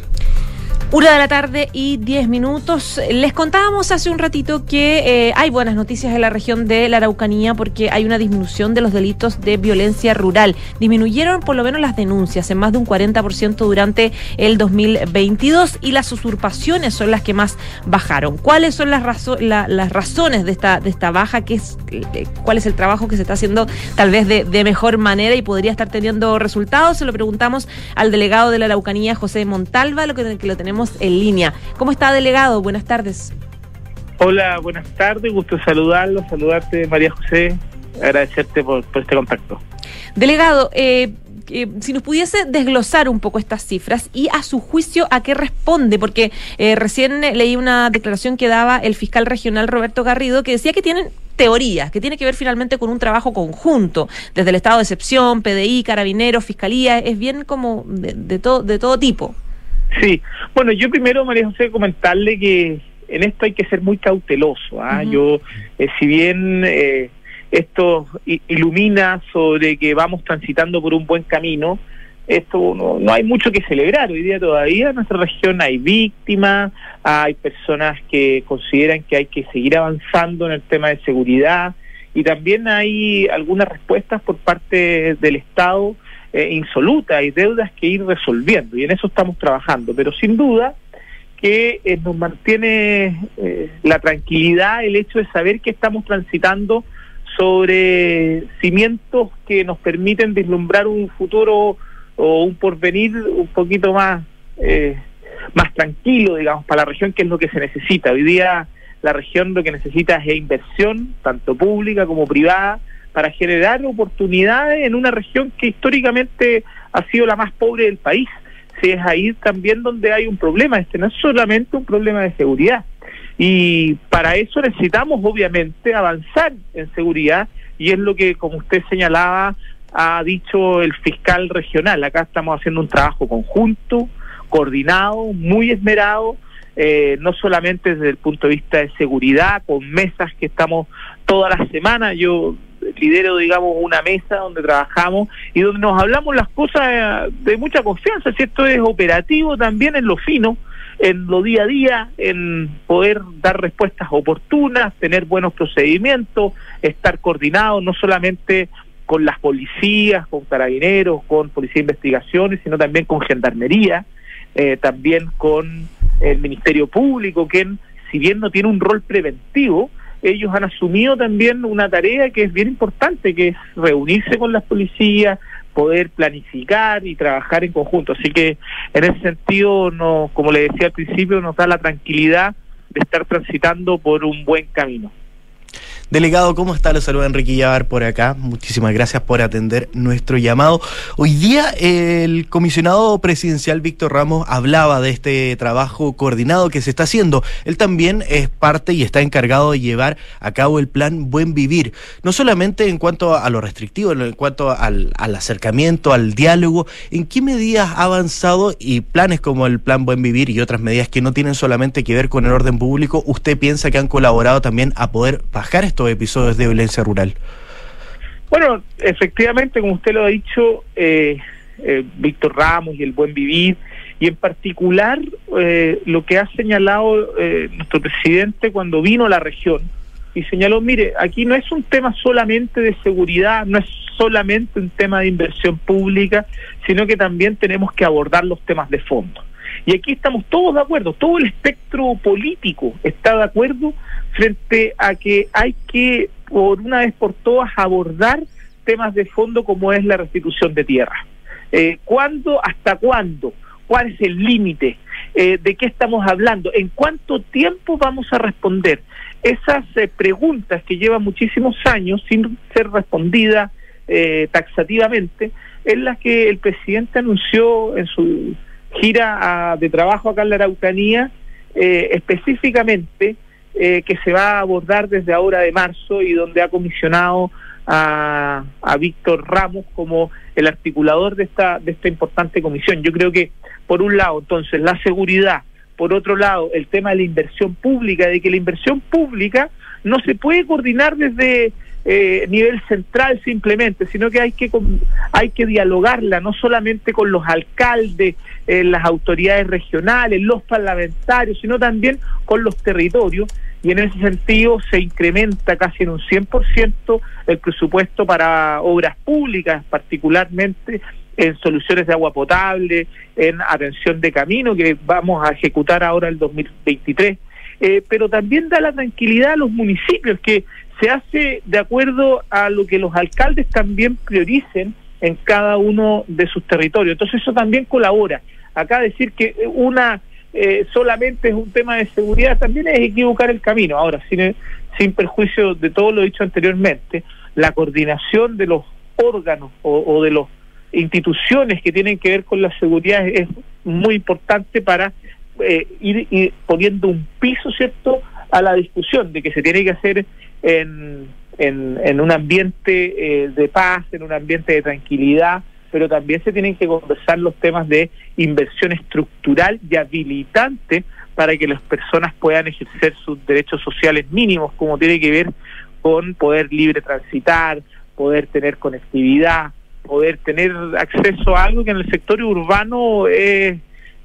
Una de la tarde y diez minutos. Les contábamos hace un ratito que eh, hay buenas noticias en la región de la Araucanía porque hay una disminución de los delitos de violencia rural. Disminuyeron por lo menos las denuncias en más de un 40% durante el 2022 y las usurpaciones son las que más bajaron. ¿Cuáles son las, las razones de esta, baja? ¿Qué es, eh, ¿Cuál es el trabajo que se está haciendo tal vez de, mejor manera y podría estar teniendo resultados? Se lo preguntamos al delegado de la Araucanía, José Montalva, lo que lo tenemos en línea. ¿Cómo está, delegado? Buenas tardes. Hola, buenas tardes, gusto saludarlo, saludarte María José, agradecerte por, este contacto. Delegado, eh, eh, si nos pudiese desglosar un poco estas cifras y a su juicio a qué responde, porque eh, recién leí una declaración que daba el fiscal regional Roberto Garrido que decía que tienen teorías, que tiene que ver finalmente con un trabajo conjunto, desde el estado de excepción, PDI, carabineros, fiscalía, es bien como de, de, todo, de todo tipo. Sí, bueno, yo primero, María José, comentarle que en esto hay que ser muy cauteloso. ¿ah? Yo, eh, si bien eh, esto ilumina sobre que vamos transitando por un buen camino, esto no, no hay mucho que celebrar. Hoy día todavía en nuestra región hay víctimas, hay personas que consideran que hay que seguir avanzando en el tema de seguridad y también hay algunas respuestas por parte del Estado eh, insoluta, y deudas que ir resolviendo y en eso estamos trabajando, pero sin duda que eh, nos mantiene eh, la tranquilidad el hecho de saber que estamos transitando sobre cimientos que nos permiten vislumbrar un futuro o un porvenir un poquito más más tranquilo, digamos, para la región, que es lo que se necesita. Hoy día la región lo que necesita es inversión, tanto pública como privada, para generar oportunidades en una región que históricamente ha sido la más pobre del país. Si es ahí también donde hay un problema, este no es solamente un problema de seguridad. Y para eso necesitamos, obviamente, avanzar en seguridad, y es lo que, como usted señalaba, ha dicho el fiscal regional. Acá estamos haciendo un trabajo conjunto, coordinado, muy esmerado, eh, no solamente desde el punto de vista de seguridad, con mesas que estamos todas las semanas. Yo lidero, digamos, una mesa donde trabajamos y donde nos hablamos las cosas de mucha confianza, si esto es operativo también en lo fino, en lo día a día, en poder dar respuestas oportunas, tener buenos procedimientos, estar coordinados, no solamente con las policías, con carabineros, con policía de investigaciones, sino también con gendarmería, eh, también con el Ministerio Público, que si bien no tiene un rol preventivo, ellos han asumido también una tarea que es bien importante, que es reunirse con las policías, poder planificar y trabajar en conjunto. Así que en ese sentido, no, como le decía al principio, nos da la tranquilidad de estar transitando por un buen camino. Delegado, ¿cómo está? Lo saluda Enrique Llavar por acá. Muchísimas gracias por atender nuestro llamado. Hoy día el comisionado presidencial Víctor Ramos hablaba de este trabajo coordinado que se está haciendo. Él también es parte y está encargado de llevar a cabo el plan Buen Vivir. No solamente en cuanto a lo restrictivo, en cuanto al, acercamiento, al diálogo, ¿en qué medidas ha avanzado y planes como el plan Buen Vivir y otras medidas que no tienen solamente que ver con el orden público, usted piensa que han colaborado también a poder bajar esto? episodios de violencia rural? Bueno, efectivamente, como usted lo ha dicho, eh, eh, Víctor Ramos y el buen vivir, y en particular eh, lo que ha señalado nuestro presidente cuando vino a la región, y señaló, mire, aquí no es un tema solamente de seguridad, no es solamente un tema de inversión pública, sino que también tenemos que abordar los temas de fondo. Y aquí estamos todos de acuerdo, todo el espectro político está de acuerdo frente a que hay que, por una vez por todas, abordar temas de fondo como es la restitución de tierra. Eh, ¿Cuándo, hasta cuándo? ¿Cuál es el límite? Eh, ¿De qué estamos hablando? ¿En cuánto tiempo vamos a responder? Esas eh, preguntas que llevan muchísimos años sin ser respondidas eh, taxativamente, es las que el presidente anunció en su gira de trabajo acá en la Araucanía, específicamente eh, que se va a abordar desde ahora de marzo y donde ha comisionado a, a Víctor Ramos como el articulador de esta, de esta importante comisión. Yo creo que, por un lado, entonces, la seguridad, por otro lado, el tema de la inversión pública, de que la inversión pública no se puede coordinar desde eh, nivel central simplemente, sino que hay que hay que dialogarla no solamente con los alcaldes, eh, las autoridades regionales, los parlamentarios, sino también con los territorios y en ese sentido se incrementa casi en un 100% el presupuesto para obras públicas, particularmente en soluciones de agua potable, en atención de camino que vamos a ejecutar ahora el 2023. Eh, pero también da la tranquilidad a los municipios que se hace de acuerdo a lo que los alcaldes también prioricen en cada uno de sus territorios. Entonces eso también colabora. Acá decir que una eh, solamente es un tema de seguridad también es equivocar el camino. Ahora, sin, sin perjuicio de todo lo dicho anteriormente, la coordinación de los órganos o, de las instituciones que tienen que ver con la seguridad es muy importante para eh, ir, ir, poniendo un piso, ¿cierto?, a la discusión de que se tiene que hacer en, en, un ambiente eh, de paz, en un ambiente de tranquilidad, pero también se tienen que conversar los temas de inversión estructural y habilitante para que las personas puedan ejercer sus derechos sociales mínimos, como tiene que ver con poder libre transitar, poder tener conectividad, poder tener acceso a algo que en el sector urbano es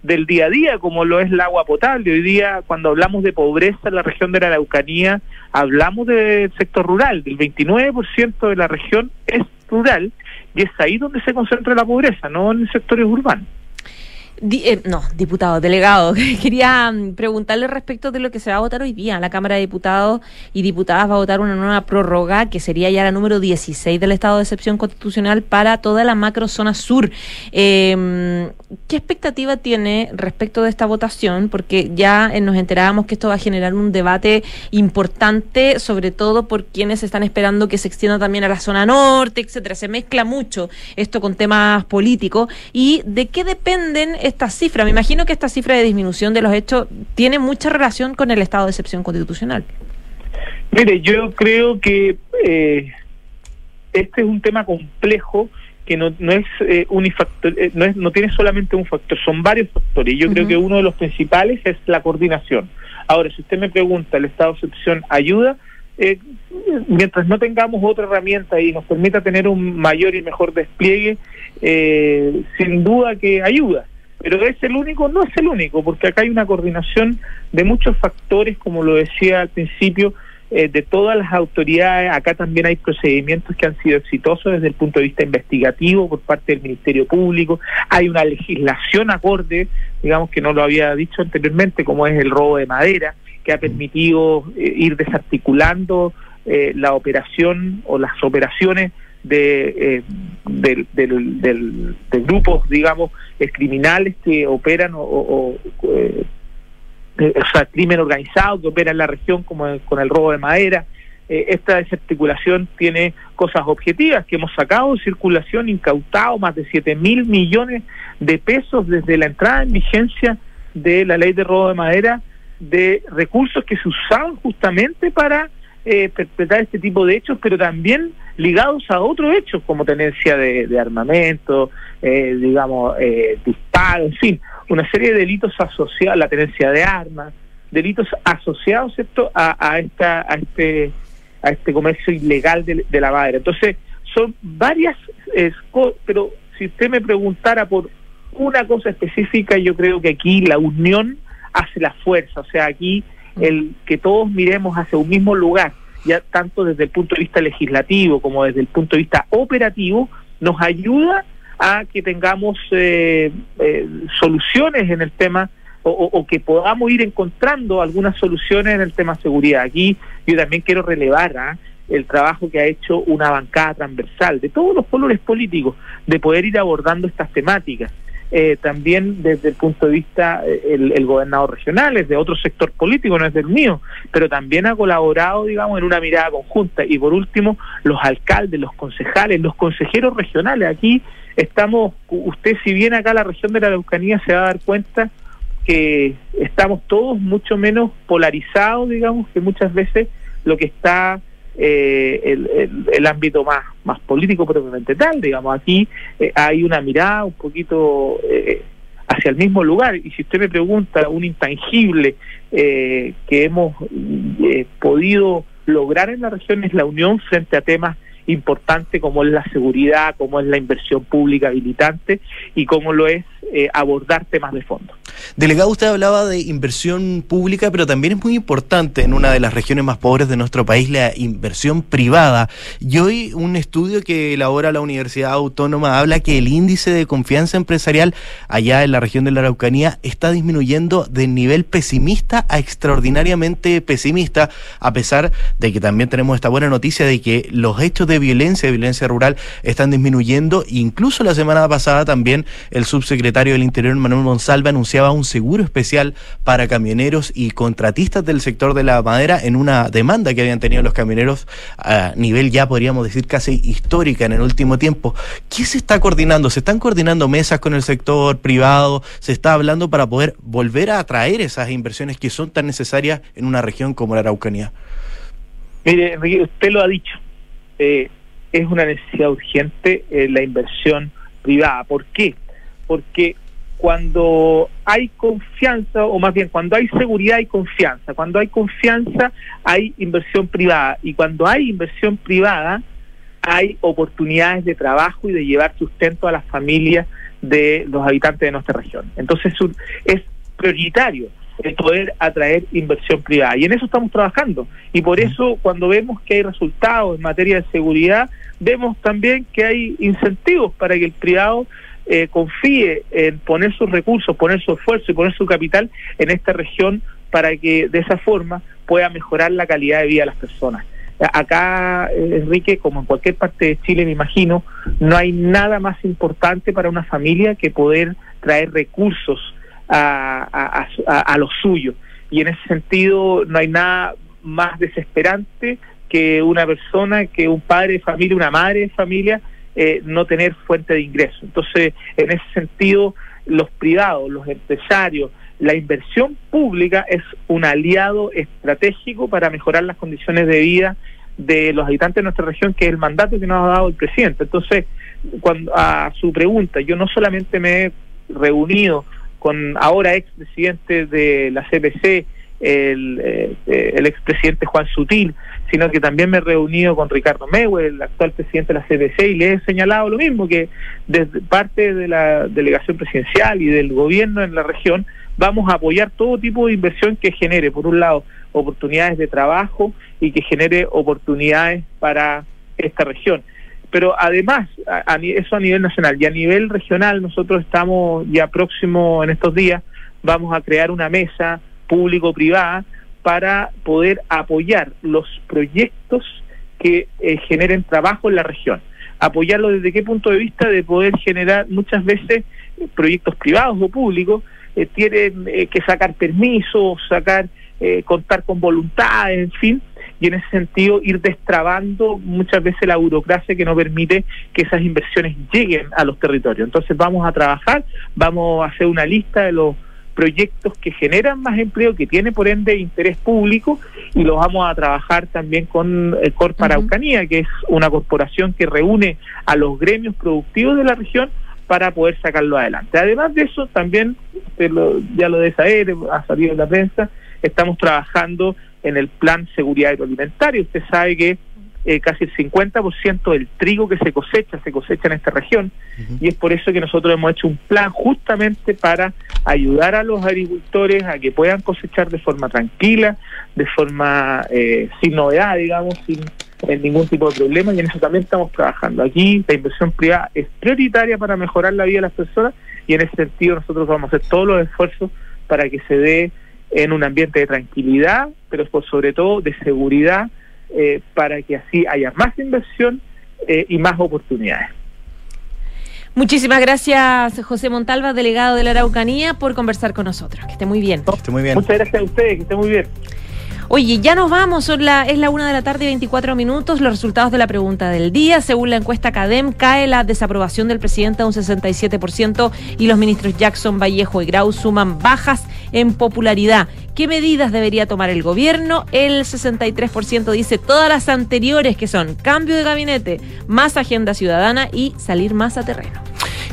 del día a día, como lo es el agua potable. Hoy día, cuando hablamos de pobreza en la región de la Araucanía, hablamos del sector rural. Del 29% de la región es rural y es ahí donde se concentra la pobreza, no en sectores urbanos. Eh, no, diputado, delegado. Quería mm, preguntarle respecto de lo que se va a votar hoy día. La Cámara de Diputados y Diputadas va a votar una nueva prórroga que sería ya la número 16 del estado de excepción constitucional para toda la macrozona sur. Em, ¿Qué expectativa tiene respecto de esta votación? Porque ya eh, nos enterábamos que esto va a generar un debate importante, sobre todo por quienes están esperando que se extienda también a la zona norte, etcétera. Se mezcla mucho esto con temas políticos. ¿Y de qué dependen esta cifra? Me imagino que esta cifra de disminución de los hechos tiene mucha relación con el estado de excepción constitucional. Mire, yo creo que eh, este es un tema complejo que no, no es eh, unifactor, eh, no, es, no tiene solamente un factor, son varios factores. Yo creo que uno de los principales es la coordinación. Ahora, si usted me pregunta, ¿el estado de excepción ayuda? Eh, mientras no tengamos otra herramienta y nos permita tener un mayor y mejor despliegue, eh, sin duda que ayuda. Pero es el único, no es el único, porque acá hay una coordinación de muchos factores, como lo decía al principio, eh, de todas las autoridades. Acá también hay procedimientos que han sido exitosos desde el punto de vista investigativo por parte del Ministerio Público. Hay una legislación acorde, digamos que no lo había dicho anteriormente, como es el robo de madera, que ha permitido eh, ir desarticulando eh, la operación o las operaciones de, del, del, de grupos, digamos, criminales que operan o, o o sea, crimen organizado que opera en la región como con el robo de madera. Eh, esta desarticulación tiene cosas objetivas que hemos sacado de circulación, incautado más de 7 mil millones de pesos desde la entrada en vigencia de la ley de robo de madera, de recursos que se usaban justamente para eh, perpetrar este tipo de hechos, pero también ligados a otros hechos como tenencia de, armamento, eh, digamos, eh, disparos, en fin, una serie de delitos asociados, la tenencia de armas, delitos asociados ¿cierto? A, a, esta, a, este, a este comercio ilegal de, la madera. Entonces, son varias, pero si usted me preguntara por una cosa específica, yo creo que aquí la unión hace la fuerza, o sea, aquí el que todos miremos hacia un mismo lugar, ya tanto desde el punto de vista legislativo como desde el punto de vista operativo, nos ayuda a que tengamos eh, eh, soluciones en el tema o, que podamos ir encontrando algunas soluciones en el tema seguridad. Aquí yo también quiero relevar ¿ah? el trabajo que ha hecho una bancada transversal de todos los colores políticos de poder ir abordando estas temáticas. Eh, también desde el punto de vista eh, el, gobernador regional, es de otro sector político, no es del mío, pero también ha colaborado, digamos, en una mirada conjunta. Y por último, los alcaldes, los concejales, los consejeros regionales. Aquí estamos, usted si viene acá la región de la Araucanía se va a dar cuenta que estamos todos mucho menos polarizados, digamos, que muchas veces lo que está eh, el, el, ámbito más, más político propiamente tal, digamos, aquí eh, hay una mirada un poquito eh, hacia el mismo lugar y si usted me pregunta un intangible que hemos podido lograr en la región es la unión frente a temas importantes como es la seguridad, como es la inversión pública habilitante y como lo es abordar temas de fondo. Delegado, usted hablaba de inversión pública, pero también es muy importante en una de las regiones más pobres de nuestro país la inversión privada. Y hoy un estudio que elabora la Universidad Autónoma habla que el índice de confianza empresarial allá en la región de la Araucanía está disminuyendo de nivel pesimista a extraordinariamente pesimista, a pesar de que también tenemos esta buena noticia de que los hechos de violencia, de violencia rural, están disminuyendo. Incluso la semana pasada también el subsecretario del Interior, Manuel Monsalva, anunciaba un seguro especial para camioneros y contratistas del sector de la madera en una demanda que habían tenido los camioneros a nivel ya podríamos decir casi histórica en el último tiempo. ¿Qué se está coordinando? ¿Se están coordinando mesas con el sector privado? ¿Se está hablando para poder volver a atraer esas inversiones que son tan necesarias en una región como la Araucanía? Mire, usted lo ha dicho. Eh, es una necesidad urgente eh, la inversión privada. ¿Por qué? Porque cuando hay confianza, o más bien cuando hay seguridad hay confianza, cuando hay confianza hay inversión privada. Y cuando hay inversión privada hay oportunidades de trabajo y de llevar sustento a las familias de los habitantes de nuestra región. Entonces es prioritario el poder atraer inversión privada. Y en eso estamos trabajando. Y por eso cuando vemos que hay resultados en materia de seguridad vemos también que hay incentivos para que el privado eh, confíe en poner sus recursos, poner su esfuerzo y poner su capital en esta región para que de esa forma pueda mejorar la calidad de vida de las personas. Acá, eh, Enrique, como en cualquier parte de Chile, me imagino, no hay nada más importante para una familia que poder traer recursos a, a, a, a lo suyo. Y en ese sentido, no hay nada más desesperante que una persona, que un padre de familia, una madre de familia, eh, no tener fuente de ingreso. Entonces, en ese sentido, los privados, los empresarios, la inversión pública es un aliado estratégico para mejorar las condiciones de vida de los habitantes de nuestra región, que es el mandato que nos ha dado el presidente. Entonces, cuando a su pregunta, yo no solamente me he reunido con ahora ex presidente de la CPC, el, eh, el expresidente Juan Sutil, sino que también me he reunido con Ricardo Mewe, el actual presidente de la CPC, y le he señalado lo mismo, que desde parte de la delegación presidencial y del gobierno en la región, vamos a apoyar todo tipo de inversión que genere, por un lado, oportunidades de trabajo y que genere oportunidades para esta región. Pero además, a, eso a nivel nacional y a nivel regional, nosotros estamos ya próximo en estos días, vamos a crear una mesa público-privada para poder apoyar los proyectos que eh, generen trabajo en la región. Apoyarlo desde qué punto de vista de poder generar muchas veces proyectos privados o públicos eh, tienen eh, que sacar permisos, sacar, eh, contar con voluntad, en fin, y en ese sentido ir destrabando muchas veces la burocracia que no permite que esas inversiones lleguen a los territorios. Entonces vamos a trabajar, vamos a hacer una lista de los proyectos que generan más empleo, que tiene por ende interés público, y los vamos a trabajar también con el Corp Araucanía, uh -huh. que es una corporación que reúne a los gremios productivos de la región para poder sacarlo adelante. Además de eso, también, lo, ya lo de saber, ha salido en la prensa, estamos trabajando en el plan seguridad agroalimentaria. Usted sabe que eh, casi el 50% del trigo que se cosecha se cosecha en esta región uh -huh. y es por eso que nosotros hemos hecho un plan justamente para ayudar a los agricultores a que puedan cosechar de forma tranquila, de forma eh, sin novedad, digamos, sin eh, ningún tipo de problema y en eso también estamos trabajando. Aquí la inversión privada es prioritaria para mejorar la vida de las personas y en ese sentido nosotros vamos a hacer todos los esfuerzos para que se dé en un ambiente de tranquilidad, pero por sobre todo de seguridad eh, para que así haya más inversión eh, y más oportunidades. Muchísimas gracias, José Montalva, delegado de la Araucanía, por conversar con nosotros. Que esté muy bien. esté muy bien. Muchas gracias a ustedes, que esté muy bien. Oye, ya nos vamos, son la, es la una de la tarde y 24 minutos. Los resultados de la pregunta del día. Según la encuesta CADEM, cae la desaprobación del presidente a un 67% y los ministros Jackson, Vallejo y Grau suman bajas en popularidad. ¿Qué medidas debería tomar el gobierno? El 63% dice todas las anteriores, que son cambio de gabinete, más agenda ciudadana y salir más a terreno.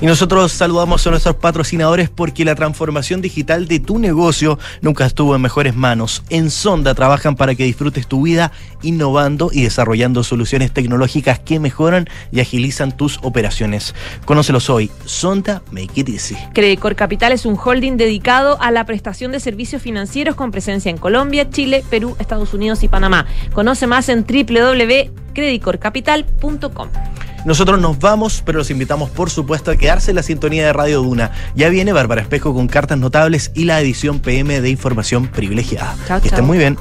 Y nosotros saludamos a nuestros patrocinadores porque la transformación digital de tu negocio nunca estuvo en mejores manos. En Sonda trabajan para que disfrutes tu vida innovando y desarrollando soluciones tecnológicas que mejoran y agilizan tus operaciones. Conócelos hoy. Sonda Make It Easy. Credicor Capital es un holding dedicado a la prestación de servicios financieros con presencia en Colombia, Chile, Perú, Estados Unidos y Panamá. Conoce más en www.credicorcapital.com. Nosotros nos vamos, pero los invitamos por supuesto a quedarse en la sintonía de Radio Duna. Ya viene Bárbara Espejo con cartas notables y la edición PM de información privilegiada. Chao, que estén muy bien.